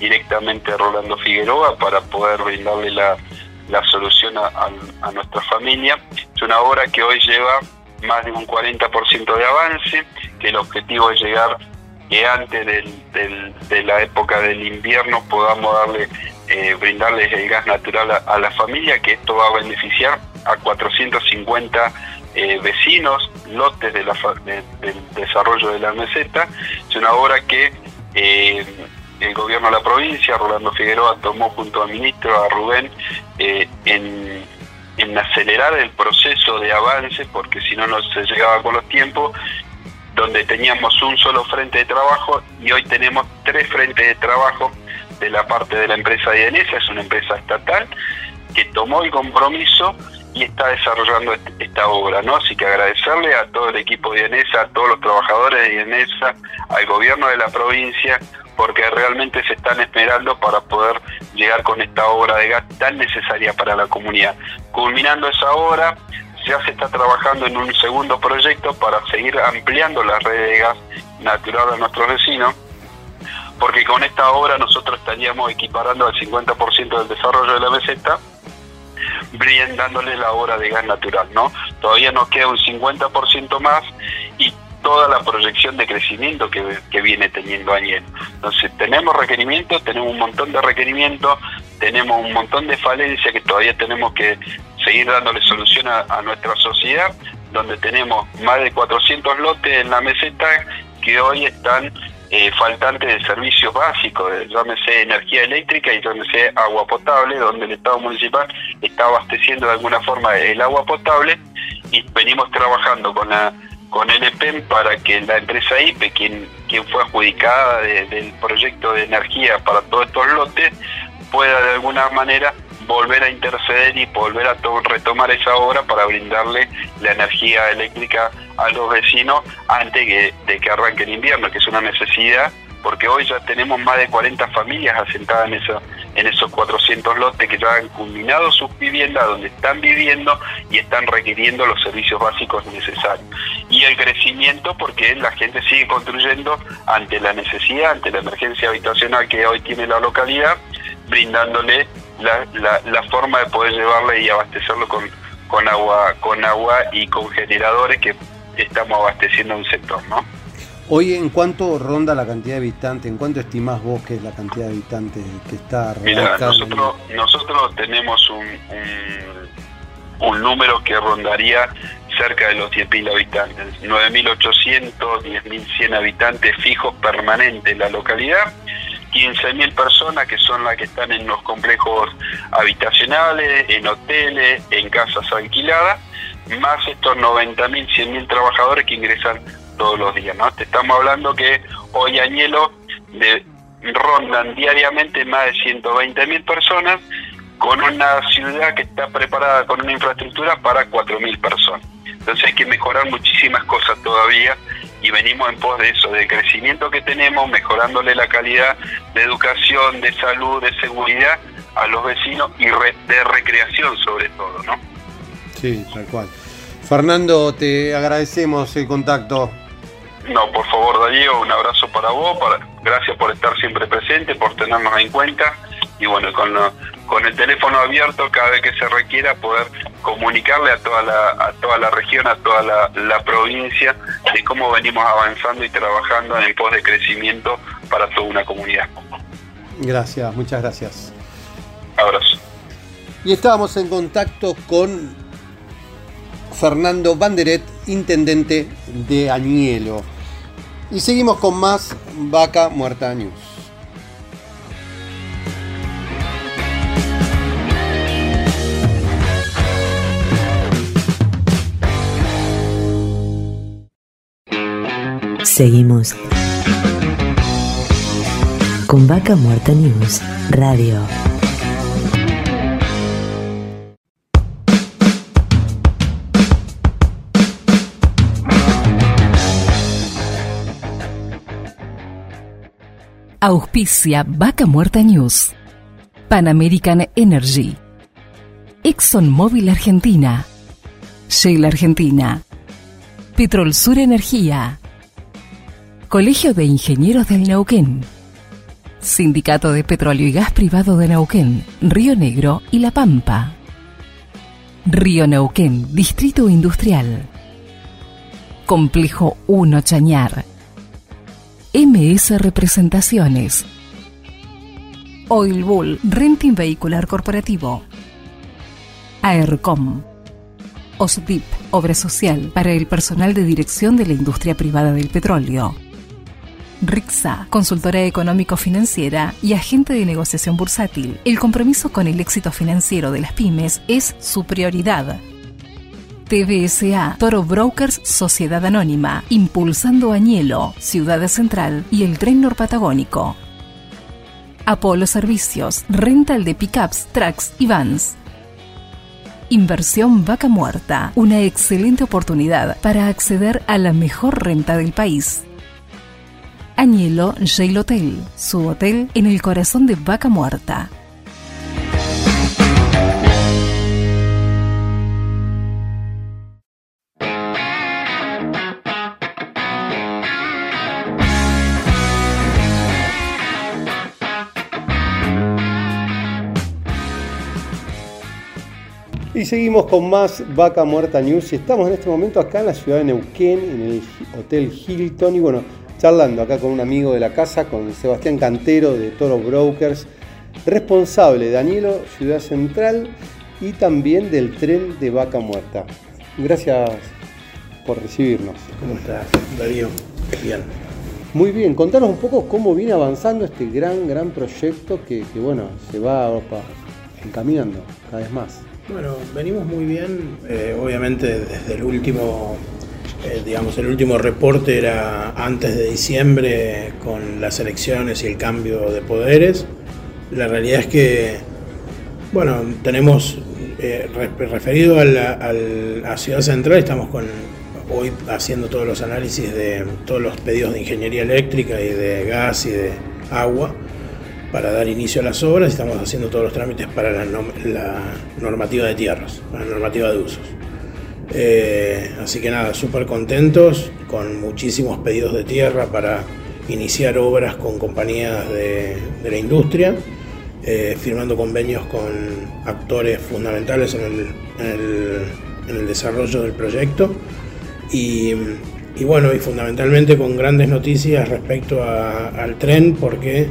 directamente Rolando Figueroa para poder brindarle la, solución a, nuestra familia. Es una obra que hoy lleva más de un 40% de avance, que el objetivo es llegar que antes de la época del invierno podamos darle eh, brindarles el gas natural a, la familia, que esto va a beneficiar a 450 eh, vecinos, lotes del desarrollo de la meseta. Es una obra que eh, el gobierno de la provincia, Rolando Figueroa, tomó junto al ministro, a Rubén, en, en acelerar el proceso de avance, porque si no, no se llegaba con los tiempos, donde teníamos un solo frente de trabajo y hoy tenemos tres frentes de trabajo de la parte de la empresa INESA, es una empresa estatal, que tomó el compromiso y está desarrollando esta obra, ¿no? Así que agradecerle a todo el equipo de a todos los trabajadores de IENESA, al gobierno de la provincia, porque realmente se están esperando para poder llegar con esta obra de gas tan necesaria para la comunidad. Culminando esa obra, ya se está trabajando en un segundo proyecto para seguir ampliando la red de gas natural a nuestros vecinos, porque con esta obra nosotros estaríamos equiparando al 50% del desarrollo de la meseta brindándole la obra de gas natural, ¿no? Todavía nos queda un 50% más y toda la proyección de crecimiento que, viene teniendo Añel. Entonces, tenemos requerimientos, tenemos un montón de requerimientos, tenemos un montón de falencias que todavía tenemos que seguir dándole solución a, nuestra sociedad, donde tenemos más de 400 lotes en la meseta que hoy están eh, faltantes de servicios básicos, llámese energía eléctrica y llámese agua potable, donde el Estado municipal está abasteciendo de alguna forma el agua potable y venimos trabajando con la con el EPEM para que la empresa IPE, quien, quien fue adjudicada del proyecto de energía para todos estos lotes, pueda de alguna manera volver a interceder y volver a retomar esa obra para brindarle la energía eléctrica a los vecinos antes de que arranque el invierno, que es una necesidad, porque hoy ya tenemos más de 40 familias asentadas en eso en esos 400 lotes que ya han culminado sus viviendas, donde están viviendo y están requiriendo los servicios básicos necesarios. Y el crecimiento porque la gente sigue construyendo ante la necesidad, ante la emergencia habitacional que hoy tiene la localidad, brindándole la, la, forma de poder llevarle y abastecerlo con, con agua con agua y con generadores que estamos abasteciendo un sector, ¿no? Hoy, ¿en cuánto ronda la cantidad de habitantes? ¿En cuánto estimás vos que es la cantidad de habitantes que está Mira, nosotros, nosotros tenemos un, un, número que rondaría cerca de los 10.000 habitantes, 9.800, 10.100 habitantes fijos permanentes en la localidad, 15.000 personas que son las que están en los complejos habitacionales, en hoteles, en casas alquiladas, más estos 90.000, 100.000 trabajadores que ingresan todos los días, ¿no? Te estamos hablando que hoy Añelo de, rondan diariamente más de 120 mil personas con una ciudad que está preparada con una infraestructura para 4 mil personas. Entonces hay que mejorar muchísimas cosas todavía y venimos en pos de eso, de crecimiento que tenemos, mejorándole la calidad de educación, de salud, de seguridad a los vecinos y de recreación sobre todo, ¿no? Sí, tal cual. Fernando, te agradecemos el contacto. No, por favor, Darío, un abrazo para vos, para, gracias por estar siempre presente, por tenernos en cuenta y bueno, con, con el teléfono abierto cada vez que se requiera poder comunicarle a toda la, a toda la región, a toda la, provincia de cómo venimos avanzando y trabajando en pos de crecimiento para toda una comunidad. Gracias, muchas gracias. Abrazo. Y estábamos en contacto con Fernando Banderet, intendente de Añelo. Y seguimos con más Vaca Muerta News. Seguimos con Vaca Muerta News Radio. Auspicia Vaca Muerta News. Pan American Energy. ExxonMobil Argentina. Shell Argentina. Petrol Sur Energía. Colegio de Ingenieros del Neuquén. Sindicato de Petróleo y Gas Privado de Neuquén, Río Negro y La Pampa. Río Neuquén, Distrito Industrial. Complejo 1 Chañar. MS Representaciones. Oil Bull Renting Vehicular Corporativo. AERCOM. OSDIP, Obra Social para el personal de dirección de la industria privada del petróleo. RIXA, consultora económico-financiera y agente de negociación bursátil. El compromiso con el éxito financiero de las pymes es su prioridad. TBSA, Toro Brokers Sociedad Anónima, Impulsando Añelo, Ciudad Central y el Tren Norpatagónico. Apolo Servicios, rental de pickups, trucks y vans. Inversión Vaca Muerta, una excelente oportunidad para acceder a la mejor renta del país. Añelo Jail Hotel, su hotel en el corazón de Vaca Muerta. Y seguimos con más Vaca Muerta News y estamos en este momento acá en la ciudad de Neuquén, en el Hotel Hilton y bueno, charlando acá con un amigo de la casa, con Sebastián Cantero de Toro Brokers, responsable de Danielo, Ciudad Central y también del tren de Vaca Muerta. Gracias por recibirnos. ¿Cómo estás, Darío? Bien. Muy bien, contanos un poco cómo viene avanzando este gran, gran proyecto que, que bueno, se va encaminando cada vez más. Bueno, venimos muy bien, eh, obviamente desde el último, eh, digamos, el último reporte era antes de diciembre con las elecciones y el cambio de poderes. La realidad es que, bueno, tenemos, eh, referido a la, Ciudad Central, estamos con, hoy haciendo todos los análisis de todos los pedidos de ingeniería eléctrica y de gas y de agua para dar inicio a las obras estamos haciendo todos los trámites para la, normativa de tierras, la normativa de usos. Eh, así que nada, súper contentos, con muchísimos pedidos de tierra para iniciar obras con compañías de, la industria, eh, firmando convenios con actores fundamentales en el, desarrollo del proyecto. Y, bueno, y fundamentalmente con grandes noticias respecto al tren porque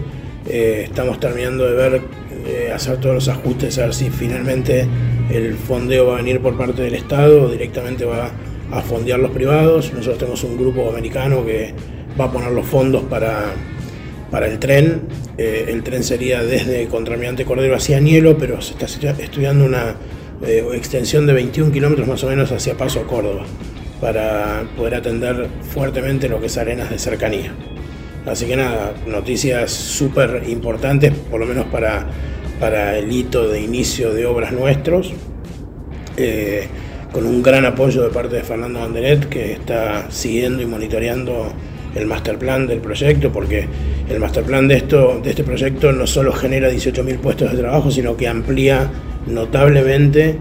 eh, estamos terminando de ver, eh, hacer todos los ajustes, a ver si finalmente el fondeo va a venir por parte del Estado directamente va a fondear los privados. Nosotros tenemos un grupo americano que va a poner los fondos para, para el tren. Eh, el tren sería desde Contramirante Cordero hacia Nielo, pero se está estudiando una extensión de 21 kilómetros más o menos hacia Paso Córdoba para poder atender fuertemente lo que es arenas de cercanía. Así que nada, noticias súper importantes, por lo menos para, para el hito de inicio de obras nuestros, eh, con un gran apoyo de parte de Fernando Banderet, que está siguiendo y monitoreando el master plan del proyecto, porque el master plan de, esto, de este proyecto no solo genera 18.000 puestos de trabajo, sino que amplía notablemente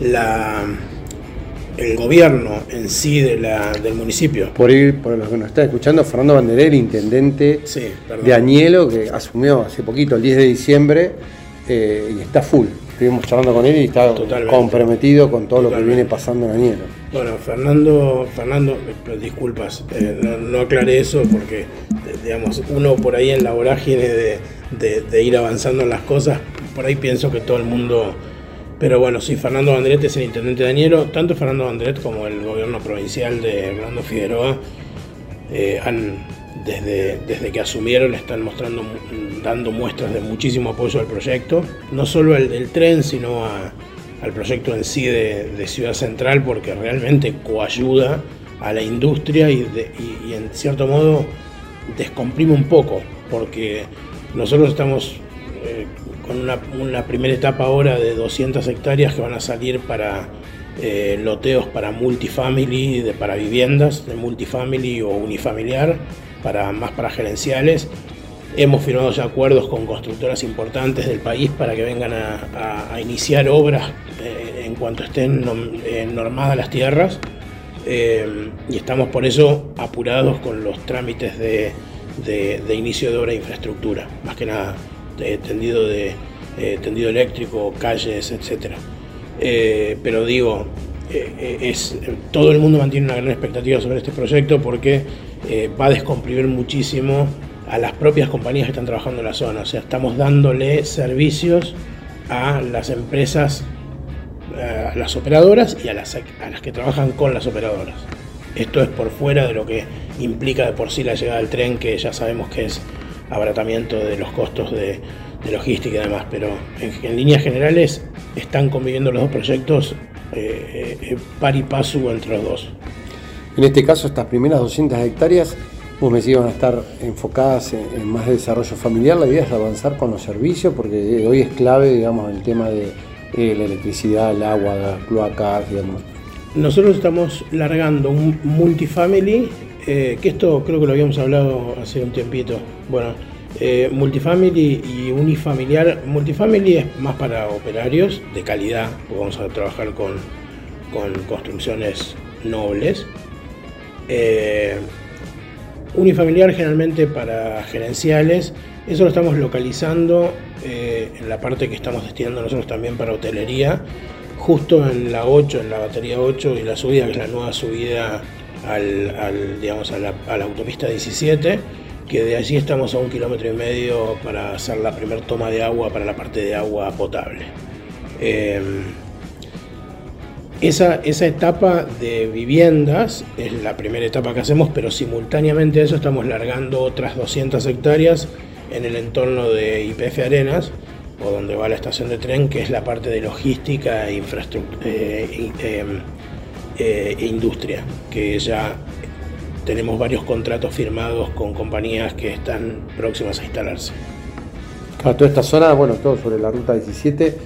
la el gobierno en sí de la, del municipio. Por ir, por los que nos está escuchando, Fernando Banderer, intendente de Añelo, que asumió hace poquito, el 10 de diciembre, eh, y está full. Estuvimos charlando con él y está comprometido con todo lo que viene pasando en Añelo. Bueno, Fernando, Fernando, eh, disculpas, eh, no, aclaré eso porque, digamos, uno por ahí en la vorágine de, de ir avanzando en las cosas, por ahí pienso que todo el mundo pero bueno, sí, Fernando Banderet es el intendente de Añero. Tanto Fernando Banderet como el gobierno provincial de Hernando Figueroa eh, han, desde, desde que asumieron, están mostrando, dando muestras de muchísimo apoyo al proyecto. No solo el del tren, sino al proyecto en sí de, Ciudad Central, porque realmente coayuda a la industria y, en cierto modo descomprime un poco, porque nosotros estamos con una, primera etapa ahora de 200 hectáreas que van a salir para eh, loteos para multifamily, de, para viviendas de multifamily o unifamiliar, para, más para gerenciales. Hemos firmado ya acuerdos con constructoras importantes del país para que vengan a, iniciar obras eh, en cuanto estén eh, normadas las tierras. y estamos por eso apurados con los trámites de, de inicio de obra de infraestructura, más que nada tendido, de, eh, tendido eléctrico, calles, etc. Eh, pero digo, eh, es, todo el mundo mantiene una gran expectativa sobre este proyecto porque va a descomprimir muchísimo a las propias compañías que están trabajando en la zona. O sea, estamos dándole servicios a las empresas, a las operadoras y a las, a las que trabajan con las operadoras. Esto es por fuera de lo que implica de por sí la llegada del tren, que ya sabemos que es abaratamiento de los costos de, logística y demás, pero en, líneas generales están conviviendo los dos proyectos eh, eh, par y paso entre los dos. En este caso, estas primeras 200 hectáreas, vos me decís, van a estar enfocadas en, más desarrollo familiar. La idea es avanzar con los servicios, porque hoy es clave, digamos, el tema de eh, la electricidad, el agua, las cloacas, digamos. Nosotros estamos largando un multifamily, eh, que esto creo que lo habíamos hablado hace un tiempito. Bueno, eh, multifamily y unifamiliar. Multifamily es más para operarios de calidad, porque vamos a trabajar con, con construcciones nobles. Eh, unifamiliar generalmente para gerenciales. Eso lo estamos localizando en la parte que estamos destinando nosotros también para hotelería, justo en la 8, en la batería 8 y la subida, que es la nueva subida al, digamos, a, la, autopista 17, que de allí estamos a un kilómetro y medio para hacer la primera toma de agua para la parte de agua potable. Eh, esa, esa, etapa de viviendas es la primera etapa que hacemos, pero simultáneamente a eso estamos largando otras 200 hectáreas en el entorno de IPF Arenas, o donde va la estación de tren, que es la parte de logística e infraestructura, eh, em, eh, e industria, que ya tenemos varios contratos firmados con compañías que están próximas a instalarse. toda esta zona, bueno, todo sobre la ruta 17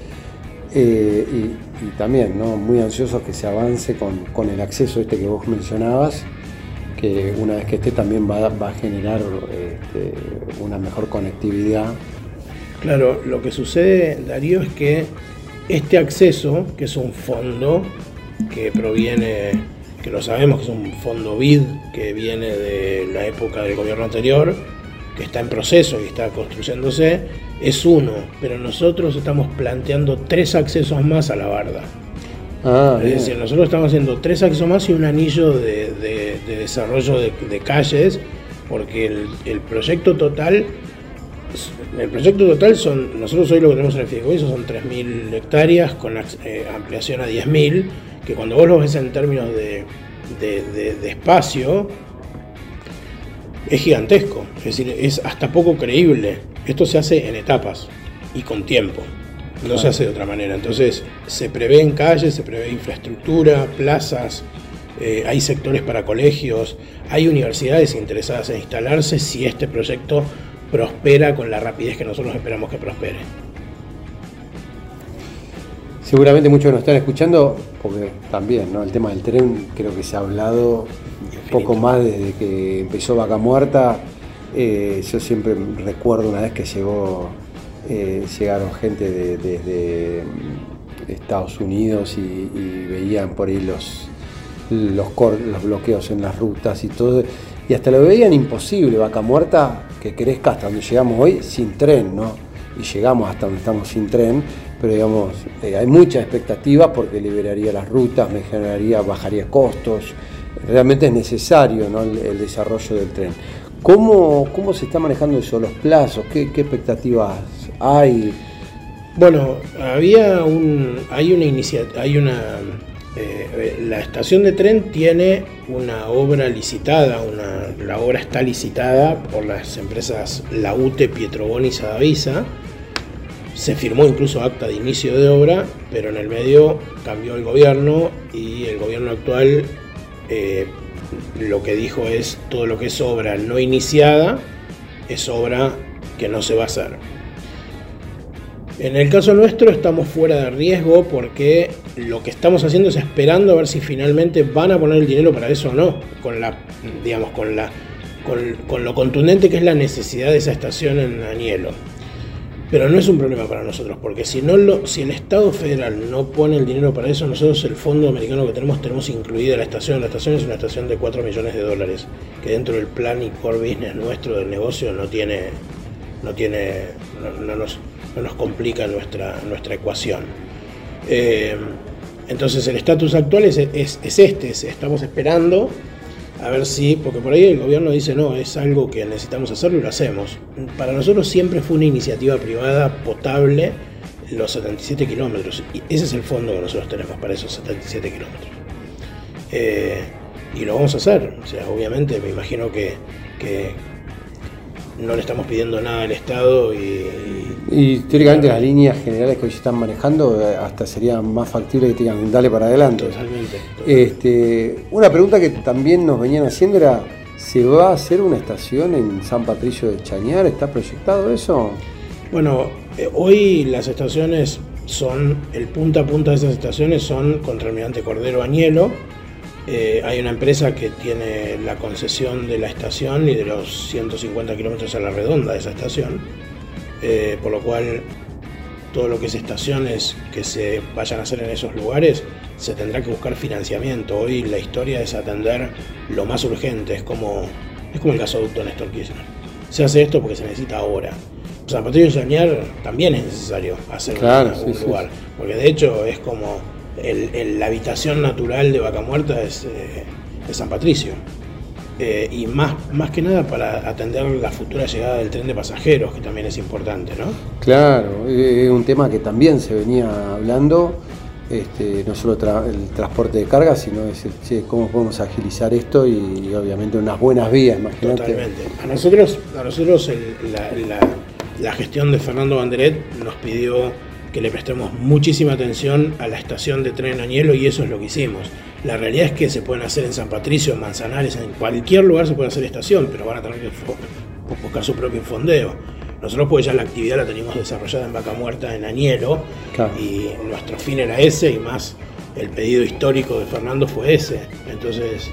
eh, y, también ¿no? muy ansiosos que se avance con, el acceso este que vos mencionabas, que una vez que esté también va, a generar este, una mejor conectividad. Claro, lo que sucede, Darío, es que este acceso, que es un fondo que proviene, que lo sabemos que es un fondo BID, que viene de la época del gobierno anterior, que está en proceso y está construyéndose, es uno, pero nosotros estamos planteando tres accesos más a la barda. Ah, es decir, nosotros estamos haciendo tres accesos más y un anillo de, desarrollo de, calles, porque el, proyecto total, el proyecto total son, nosotros hoy lo que tenemos en el fideicomiso son 3.000 hectáreas con eh, ampliación a 10.000, que cuando vos lo ves en términos de, espacio, es gigantesco, es decir, es hasta poco creíble. Esto se hace en etapas y con tiempo, no se hace de otra manera. Entonces, se prevé en calles, se prevé infraestructura, plazas, eh, hay sectores para colegios, hay universidades interesadas en instalarse si este proyecto prospera con la rapidez que nosotros esperamos que prospere. Seguramente muchos nos están escuchando, porque también, ¿no? El tema del tren creo que se ha hablado poco más desde que empezó Vaca Muerta. Eh, yo siempre recuerdo una vez que llegó, eh, llegaron gente desde mm, Estados Unidos y, veían por ahí los, los, los bloqueos en las rutas y todo. Y hasta lo veían imposible, Vaca Muerta, que crezca hasta donde llegamos hoy sin tren, ¿no? Y llegamos hasta donde estamos sin tren pero digamos, eh, hay muchas expectativas porque liberaría las rutas, me generaría, bajaría costos, realmente es necesario el, desarrollo del tren. ¿Cómo, ¿Cómo se está manejando eso, los plazos? ¿Qué, expectativas hay? Bueno, había un, hay una iniciativa, hay una, eh, la estación de tren tiene una obra licitada, una, la obra está licitada por las empresas Laute, Pietroboni y Sadavisa se firmó incluso acta de inicio de obra, pero en el medio cambió el gobierno y el gobierno actual eh, lo que dijo es todo lo que es obra no iniciada es obra que no se va a hacer. En el caso nuestro estamos fuera de riesgo porque lo que estamos haciendo es esperando a ver si finalmente van a poner el dinero para eso o no, con la, digamos, con la, con, con lo contundente que es la necesidad de esa estación en Anielo. Pero no es un problema para nosotros, porque si, no lo, si el Estado federal no pone el dinero para eso, nosotros el fondo americano que tenemos tenemos incluida la estación. La estación es una estación de 4 millones de dólares, que dentro del plan y core business nuestro del negocio no tiene, no tiene, no, nos, no nos, complica nuestra, nuestra ecuación. Eh, entonces el estatus actual es, es, es este, estamos esperando a ver si, porque por ahí el gobierno dice, no, es algo que necesitamos hacerlo y lo hacemos. Para nosotros siempre fue una iniciativa privada potable los 77 kilómetros. Y ese es el fondo que nosotros tenemos para esos 77 kilómetros. Eh, y lo vamos a hacer. O sea, obviamente me imagino que, no le estamos pidiendo nada al Estado y... Y, teóricamente las líneas generales que hoy se están manejando eh, hasta sería más factible que tengan dale para adelante. Totalmente. Este, una pregunta que también nos venían haciendo era, ¿se va a hacer una estación en San Patricio de Chañar? ¿Está proyectado eso? Bueno, eh, hoy las estaciones son el punta a punta de esas estaciones son contra Almirante Cordero Añelo. Eh, hay una empresa que tiene la concesión de la estación y de los 150 kilómetros a la redonda de esa estación, eh, por lo cual todo lo que es estaciones que se vayan a hacer en esos lugares se tendrá que buscar financiamiento. Hoy la historia es atender lo más urgente, es como, es como el gasoducto Néstor Kirchner. Se hace esto porque se necesita ahora. San Patricio de Soñar también es necesario hacer un, lugar, porque de hecho es como la habitación natural de Vaca Muerta es, eh, San Patricio. Eh, y más, más que nada para atender la futura llegada del tren de pasajeros, que también es importante, ¿no? Claro, es un tema que también se venía hablando este, no solo el transporte de carga, sino decir, cómo podemos agilizar esto y, obviamente unas buenas vías, imagínate. Totalmente. A nosotros, a nosotros la, gestión de Fernando Banderet nos pidió que le prestemos muchísima atención a la estación de tren Añelo y eso es lo que hicimos. La realidad es que se pueden hacer en San Patricio, en Manzanares, en cualquier lugar se puede hacer estación, pero van a tener que buscar su propio fondeo. Nosotros pues ya la actividad la teníamos desarrollada en Vaca Muerta, en Añelo, y nuestro fin era ese, y más el pedido histórico de Fernando fue ese. Entonces,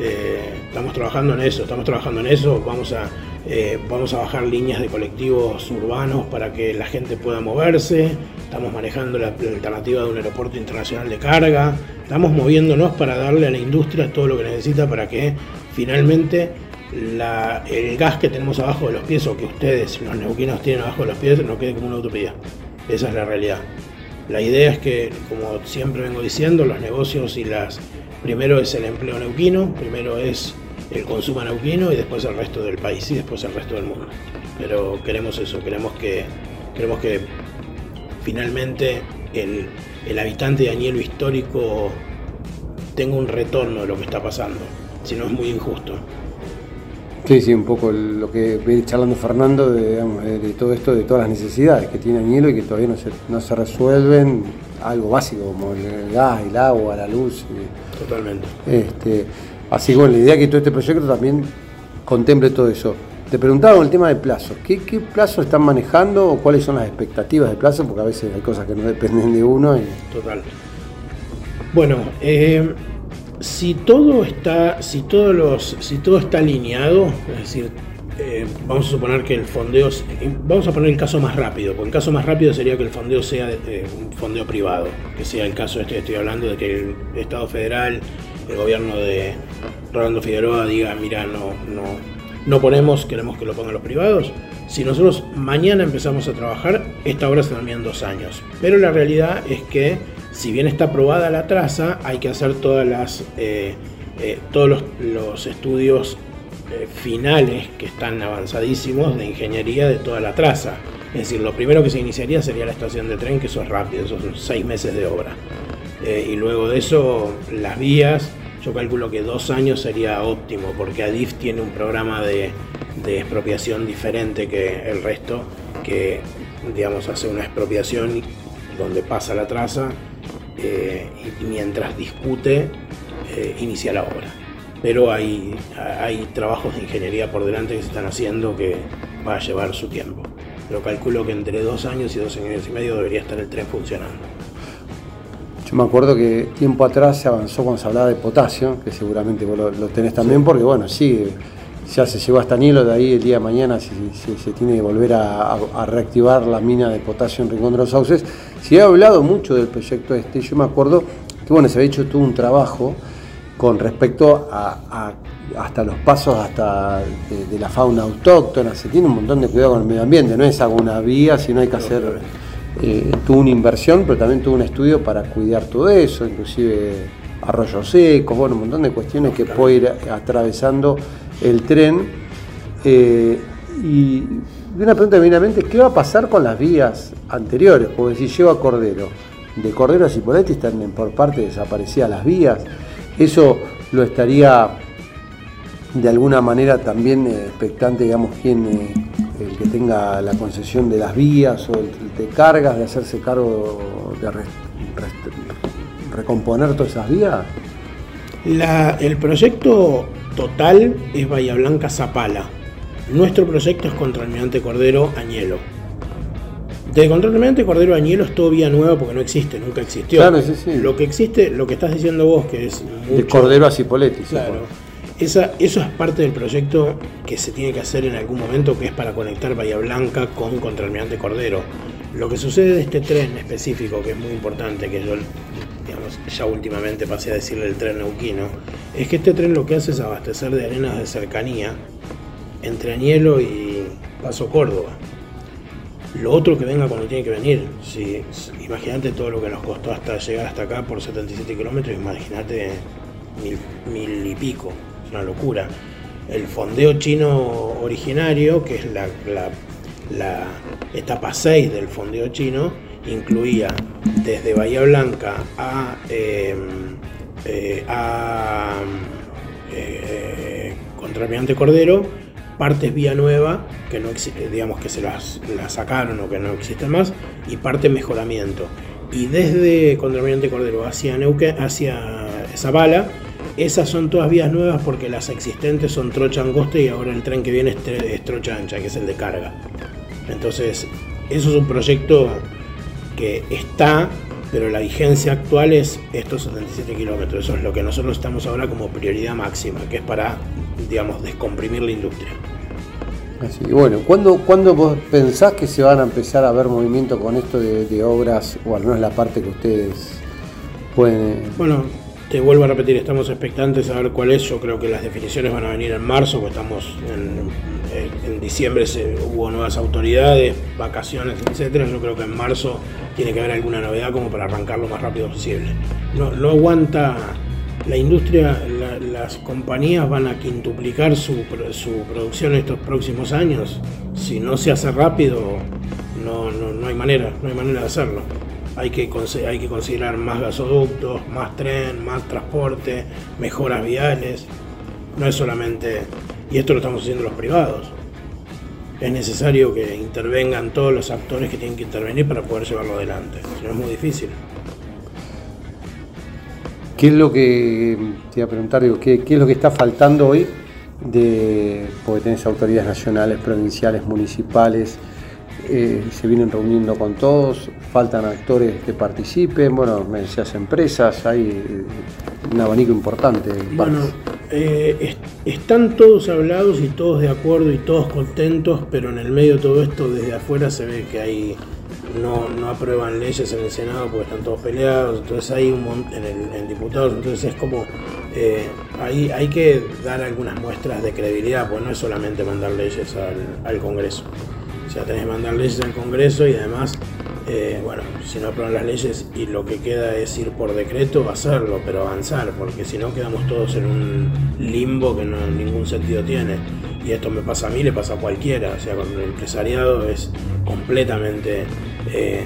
eh, estamos trabajando en eso, estamos trabajando en eso, vamos a, eh, vamos a bajar líneas de colectivos urbanos para que la gente pueda moverse, estamos manejando la alternativa de un aeropuerto internacional de carga, estamos moviéndonos para darle a la industria todo lo que necesita para que finalmente el gas que tenemos abajo de los pies o que ustedes, los neuquinos, tienen abajo de los pies, no quede como una utopía. Esa es la realidad. La idea es que, como siempre vengo diciendo, los negocios y las... Primero es el empleo neuquino, primero es el consumo neuquino y después el resto del país y después el resto del mundo. Pero queremos eso, queremos que, queremos que finalmente el, el habitante de Añelo histórico tenga un retorno de lo que está pasando, si no es muy injusto. Sí, sí, un poco lo que viene charlando Fernando de, todo esto, de todas las necesidades que tiene Añelo y que todavía no se, no se resuelven, algo básico como el gas, el agua, la luz. Totalmente. Este, así que la idea es que todo este proyecto también contemple todo eso. Te preguntaba el tema de plazos. ¿Qué, ¿Qué plazo están manejando o cuáles son las expectativas de plazo? Porque a veces hay cosas que no dependen de uno. Total. Bueno, eh, si todo está, si todos los, si todo está alineado, es decir, eh, vamos a suponer que el fondeo, vamos a poner el caso más rápido, porque el caso más rápido sería que el fondeo sea un fondeo privado, que sea el caso este que estoy hablando de que el Estado federal, el gobierno de Rolando Figueroa diga, mira, no, no, no ponemos, queremos que lo pongan los privados. Si nosotros mañana empezamos a trabajar, esta obra se termina en dos años. Pero la realidad es que si bien está aprobada la traza, hay que hacer todas las, eh, eh, todos los, estudios eh, finales que están avanzadísimos de ingeniería de toda la traza. Es decir, lo primero que se iniciaría sería la estación de tren, que eso es rápido, esos son seis meses de obra. y luego de eso, las vías, yo calculo que dos años sería óptimo, porque ADIF tiene un programa de, de expropiación diferente que el resto, que digamos hace una expropiación donde pasa la traza eh, y mientras discute eh, inicia la obra. Pero hay, hay trabajos de ingeniería por delante que se están haciendo que va a llevar su tiempo. Pero calculo que entre dos años y dos años y medio debería estar el tren funcionando. Yo me acuerdo que tiempo atrás se avanzó cuando se hablaba de potasio, que seguramente vos lo, tenés también, porque bueno, sí, ya se llegó hasta Nilo, de ahí el día de mañana si, se tiene que volver a, reactivar la mina de potasio en Rincón de los Sauces. Se ha hablado mucho del proyecto este, yo me acuerdo que bueno, se había hecho todo un trabajo con respecto a, hasta los pasos hasta de, la fauna autóctona, se tiene un montón de cuidado con el medio ambiente, no es alguna vía, sino hay que hacer, eh, tuvo una inversión, pero también tuvo un estudio para cuidar todo eso, inclusive arroyos secos, bueno, un montón de cuestiones que puede ir atravesando el tren. Eh, y una pregunta eminamente, ¿qué va a pasar con las vías anteriores? Porque si llego a Cordero, de Cordero a Cipolletti están por parte desaparecidas las vías, eso lo estaría de alguna manera también eh, expectante, digamos, quien eh, el que tenga la concesión de las vías o el de cargas, de hacerse cargo de recomponer todas esas vías. el proyecto total es Bahía Blanca Zapala. Nuestro proyecto es contra Almirante Cordero Añelo. De Control Cordero Añelo es todo vía nueva porque no existe, nunca existió. Claro, sí, sí. Lo que existe, lo que estás diciendo vos, que es. de Cordero a Cipoletti. Claro. Esa, eso es parte del proyecto que se tiene que hacer en algún momento, que es para conectar Bahía Blanca con Contralmirante Cordero. Lo que sucede de este tren específico, que es muy importante, que yo ya últimamente pasé a decirle el tren neuquino, es que este tren lo que hace es abastecer de arenas de cercanía entre Añelo y Paso Córdoba. Lo otro que venga cuando tiene que venir. Si, imagínate todo lo que nos costó hasta llegar hasta acá por 77 kilómetros, imagínate mil, mil y pico. Es una locura. El fondeo chino originario, que es la, etapa 6 del fondeo chino, incluía desde Bahía Blanca a, eh, eh, a eh, Cordero partes vía nueva, que no digamos que se las, sacaron o que no existen más, y parte mejoramiento. Y desde Contraviante Cordero hacia Neuquén, hacia Zabala, esas son todas vías nuevas porque las existentes son trocha angosta y ahora el tren que viene es, trocha ancha, que es el de carga. Entonces, eso es un proyecto que está, pero la vigencia actual es estos 77 kilómetros. Eso es lo que nosotros estamos ahora como prioridad máxima, que es para, digamos, descomprimir la industria. Así, bueno, ¿cuándo, ¿cuándo, vos pensás que se van a empezar a ver movimiento con esto de, obras, o al menos la parte que ustedes pueden... Bueno, te vuelvo a repetir, estamos expectantes a ver cuál es. Yo creo que las definiciones van a venir en marzo, porque estamos en, diciembre hubo nuevas autoridades, vacaciones, etcétera. Yo creo que en marzo tiene que haber alguna novedad como para arrancar lo más rápido posible. No, no aguanta la industria, las compañías van a quintuplicar su, su, producción estos próximos años. Si no se hace rápido, no, no, hay manera, no hay manera de hacerlo. Hay que, hay que considerar más gasoductos, más tren, más transporte, mejoras viales. No es solamente, y esto lo estamos haciendo los privados. Es necesario que intervengan todos los actores que tienen que intervenir para poder llevarlo adelante. Si no es muy difícil. ¿Qué es lo que, te iba a preguntar, ¿qué, es lo que está faltando hoy? De, porque tenés autoridades nacionales, provinciales, municipales, eh, se vienen reuniendo con todos, faltan actores que participen, bueno, decías empresas, hay eh, un abanico importante. Bueno, eh, están todos hablados y todos de acuerdo y todos contentos, pero en el medio de todo esto, desde afuera se ve que hay no, no aprueban leyes en el Senado porque están todos peleados, entonces hay un en, el, diputados, entonces es como, eh, hay, que dar algunas muestras de credibilidad, pues no es solamente mandar leyes al, Congreso, o sea, tenés que mandar leyes al Congreso y además, eh, bueno, si no aprueban las leyes y lo que queda es ir por decreto, hacerlo, pero avanzar, porque si no quedamos todos en un limbo que no ningún sentido tiene. Y esto me pasa a mí, le pasa a cualquiera, o sea, con el empresariado es completamente eh,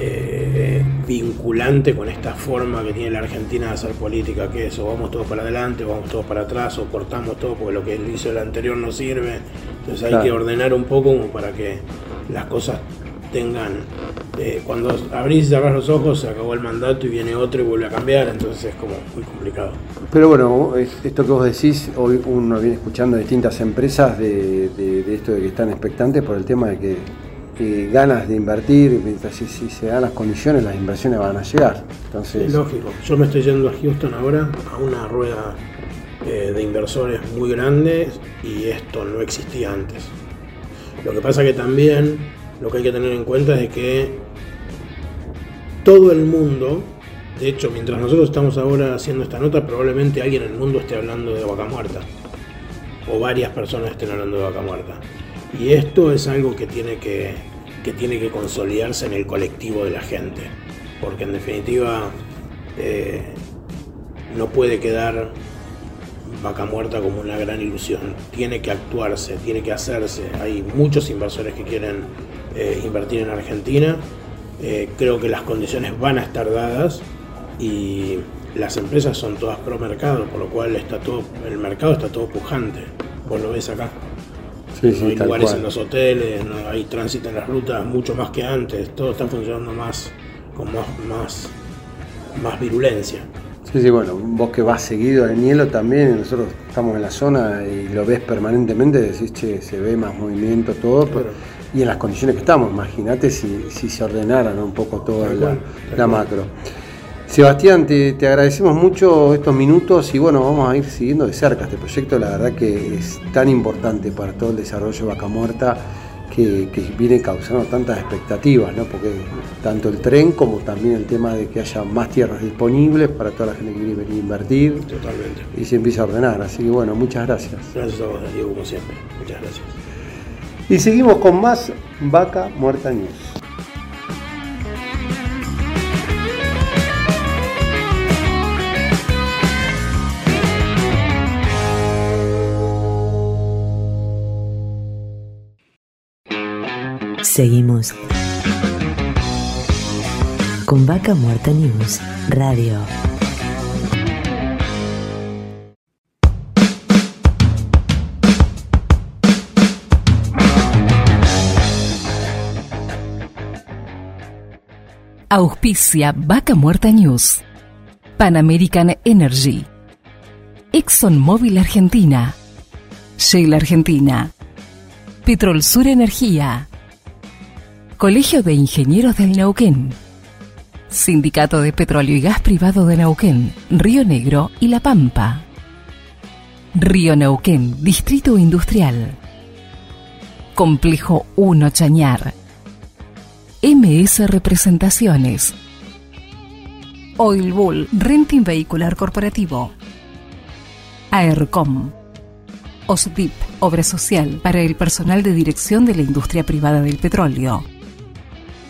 eh, vinculante con esta forma que tiene la Argentina de hacer política, que es o vamos todos para adelante, o vamos todos para atrás, o cortamos todo porque lo que hizo el anterior no sirve. Entonces hay que ordenar un poco como para que las cosas tengan. Eh, cuando abrís y cerrás los ojos, se acabó el mandato y viene otro y vuelve a cambiar, entonces es como muy complicado. Pero bueno, esto que vos decís, hoy uno viene escuchando distintas empresas de, de esto de que están expectantes por el tema de que ganas de invertir, mientras si, se dan las condiciones, las inversiones van a llegar. Entonces... Es lógico. Yo me estoy yendo a Houston ahora a una rueda eh, de inversores muy grandes y esto no existía antes. Lo que pasa que también lo que hay que tener en cuenta es que todo el mundo, de hecho, mientras nosotros estamos ahora haciendo esta nota, probablemente alguien en el mundo esté hablando de vaca muerta. O varias personas estén hablando de vaca muerta. Y esto es algo que tiene que, tiene que consolidarse en el colectivo de la gente, porque en definitiva eh, no puede quedar vaca muerta como una gran ilusión, tiene que actuarse, tiene que hacerse. Hay muchos inversores que quieren eh, invertir en Argentina, eh, creo que las condiciones van a estar dadas y las empresas son todas pro mercado, por lo cual está todo, el mercado está todo pujante. Vos lo ves acá no hay lugares en los hoteles, no hay tránsito en las rutas, mucho más que antes, todo está funcionando más con más, más, virulencia. Sí, sí, bueno, vos que vas seguido al Nielo también, nosotros estamos en la zona y lo ves permanentemente, decís, che, se ve más movimiento, todo, pero y en las condiciones que estamos. Imagínate si, se ordenaran un poco toda la, macro. Sebastián, te, agradecemos mucho estos minutos y bueno, vamos a ir siguiendo de cerca este proyecto. La verdad que es tan importante para todo el desarrollo de Vaca Muerta que, viene causando tantas expectativas, ¿no? porque tanto el tren como también el tema de que haya más tierras disponibles para toda la gente que quiere venir a invertir. Totalmente. Y se empieza a ordenar. Así que bueno, muchas gracias. Gracias a vos, Diego, como siempre. Muchas gracias. Y seguimos con más Vaca Muerta News. Seguimos con Vaca Muerta News Radio. Auspicia Vaca Muerta News. Pan American Energy. ExxonMobil Argentina. Shell Argentina. Petrol Sur Energía. Colegio de Ingenieros del Neuquén. Sindicato de Petróleo y Gas Privado de Neuquén, Río Negro y La Pampa. Río Neuquén, Distrito Industrial. Complejo 1 Chañar. MS Representaciones. Oil Bull, Renting Vehicular Corporativo. AERCOM. OSDIP, Obra Social para el personal de dirección de la industria privada del petróleo.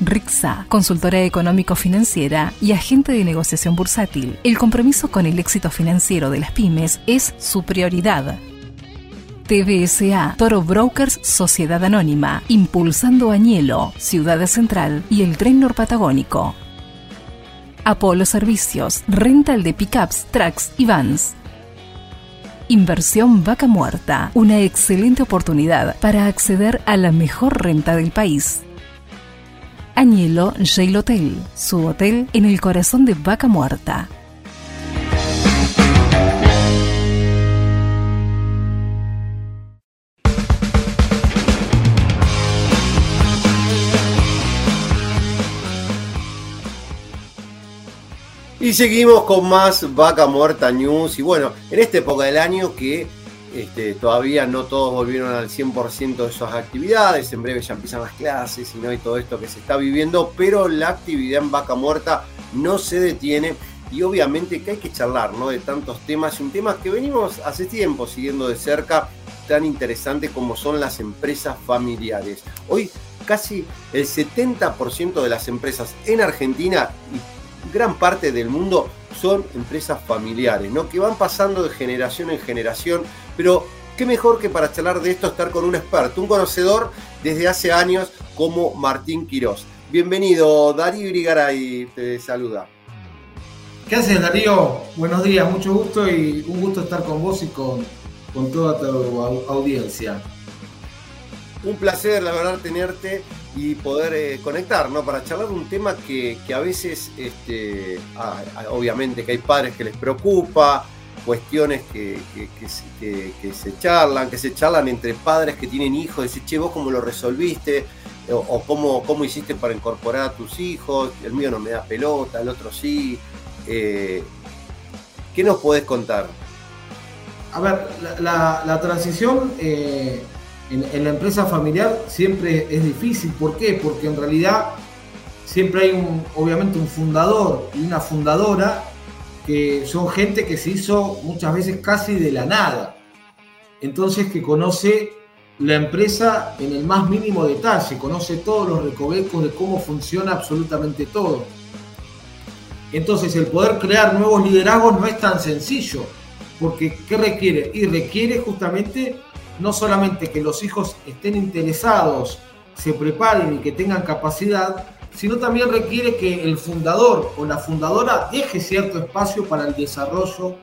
RIXA, consultora económico-financiera y agente de negociación bursátil. El compromiso con el éxito financiero de las pymes es su prioridad. TBSA, Toro Brokers Sociedad Anónima, Impulsando Añelo, Ciudad Central y el Tren Norpatagónico. Apolo Servicios, rental de pickups, trucks y vans. Inversión Vaca Muerta, una excelente oportunidad para acceder a la mejor renta del país. Añelo Jail Hotel, su hotel en el corazón de Vaca Muerta. Y seguimos con más Vaca Muerta News. Y bueno, en esta época del año que este, todavía no todos volvieron al 100% de sus actividades, en breve ya empiezan las clases y no hay todo esto que se está viviendo, pero la actividad en Vaca Muerta no se detiene y obviamente que hay que charlar ¿no? de tantos temas, un tema que venimos hace tiempo siguiendo de cerca, tan interesante como son las empresas familiares. Hoy casi el 70% de las empresas en Argentina y gran parte del mundo son empresas familiares, ¿no? Que van pasando de generación en generación, pero qué mejor que para charlar de esto estar con un experto, un conocedor desde hace años como Martín Quirós. Bienvenido, Darío Irigaray te saluda. ¿Qué haces, Darío? Buenos días, mucho gusto y un gusto estar con vos y con, con toda tu audiencia. Un placer, la verdad, tenerte y poder eh, conectar, ¿no? Para charlar un tema que, a veces, este, obviamente que hay padres que les preocupa, cuestiones que, que, se charlan, que se charlan entre padres que tienen hijos, decir, che, vos cómo lo resolviste, o, cómo, cómo, hiciste para incorporar a tus hijos, el mío no me da pelota, el otro sí. Eh, ¿Qué nos podés contar? A ver, la, transición... Eh, en, la empresa familiar siempre es difícil. ¿Por qué? Porque en realidad siempre hay un, obviamente un fundador y una fundadora que son gente que se hizo muchas veces casi de la nada. Entonces que conoce la empresa en el más mínimo detalle, conoce todos los recovecos de cómo funciona absolutamente todo. Entonces el poder crear nuevos liderazgos no es tan sencillo, porque ¿qué requiere? Y requiere justamente no solamente que los hijos estén interesados, se preparen y que tengan capacidad, sino también requiere que el fundador o la fundadora deje cierto espacio para el desarrollo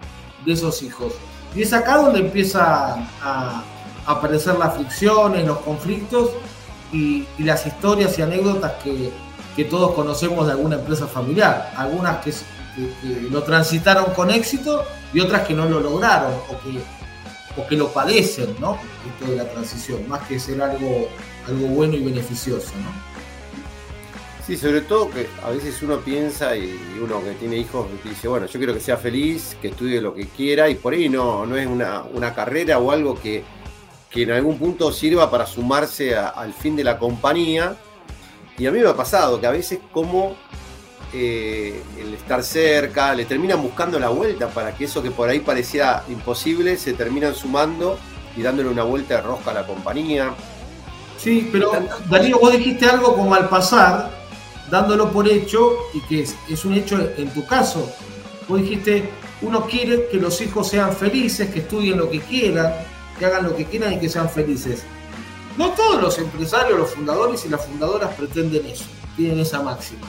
de esos hijos. Y es acá donde empiezan a aparecer las fricciones, los conflictos y, las historias y anécdotas que, todos conocemos de alguna empresa familiar. Algunas que, que, lo transitaron con éxito y otras que no lo lograron o que o que lo padecen, ¿no? Esto de la transición, más que ser algo, algo bueno y beneficioso, ¿no? Sí, sobre todo que a veces uno piensa y uno que tiene hijos dice, bueno, yo quiero que sea feliz, que estudie lo que quiera y por ahí no, no es una, una carrera o algo que, que, en algún punto sirva para sumarse al fin de la compañía. Y a mí me ha pasado que a veces como eh, el estar cerca, le terminan buscando la vuelta para que eso que por ahí parecía imposible se terminan sumando y dándole una vuelta de rosca a la compañía. Sí, pero Darío, vos dijiste algo como al pasar, dándolo por hecho y que es, un hecho en tu caso. Vos dijiste, uno quiere que los hijos sean felices, que estudien lo que quieran, que hagan lo que quieran y que sean felices. No todos los empresarios, los fundadores y las fundadoras pretenden eso, tienen esa máxima.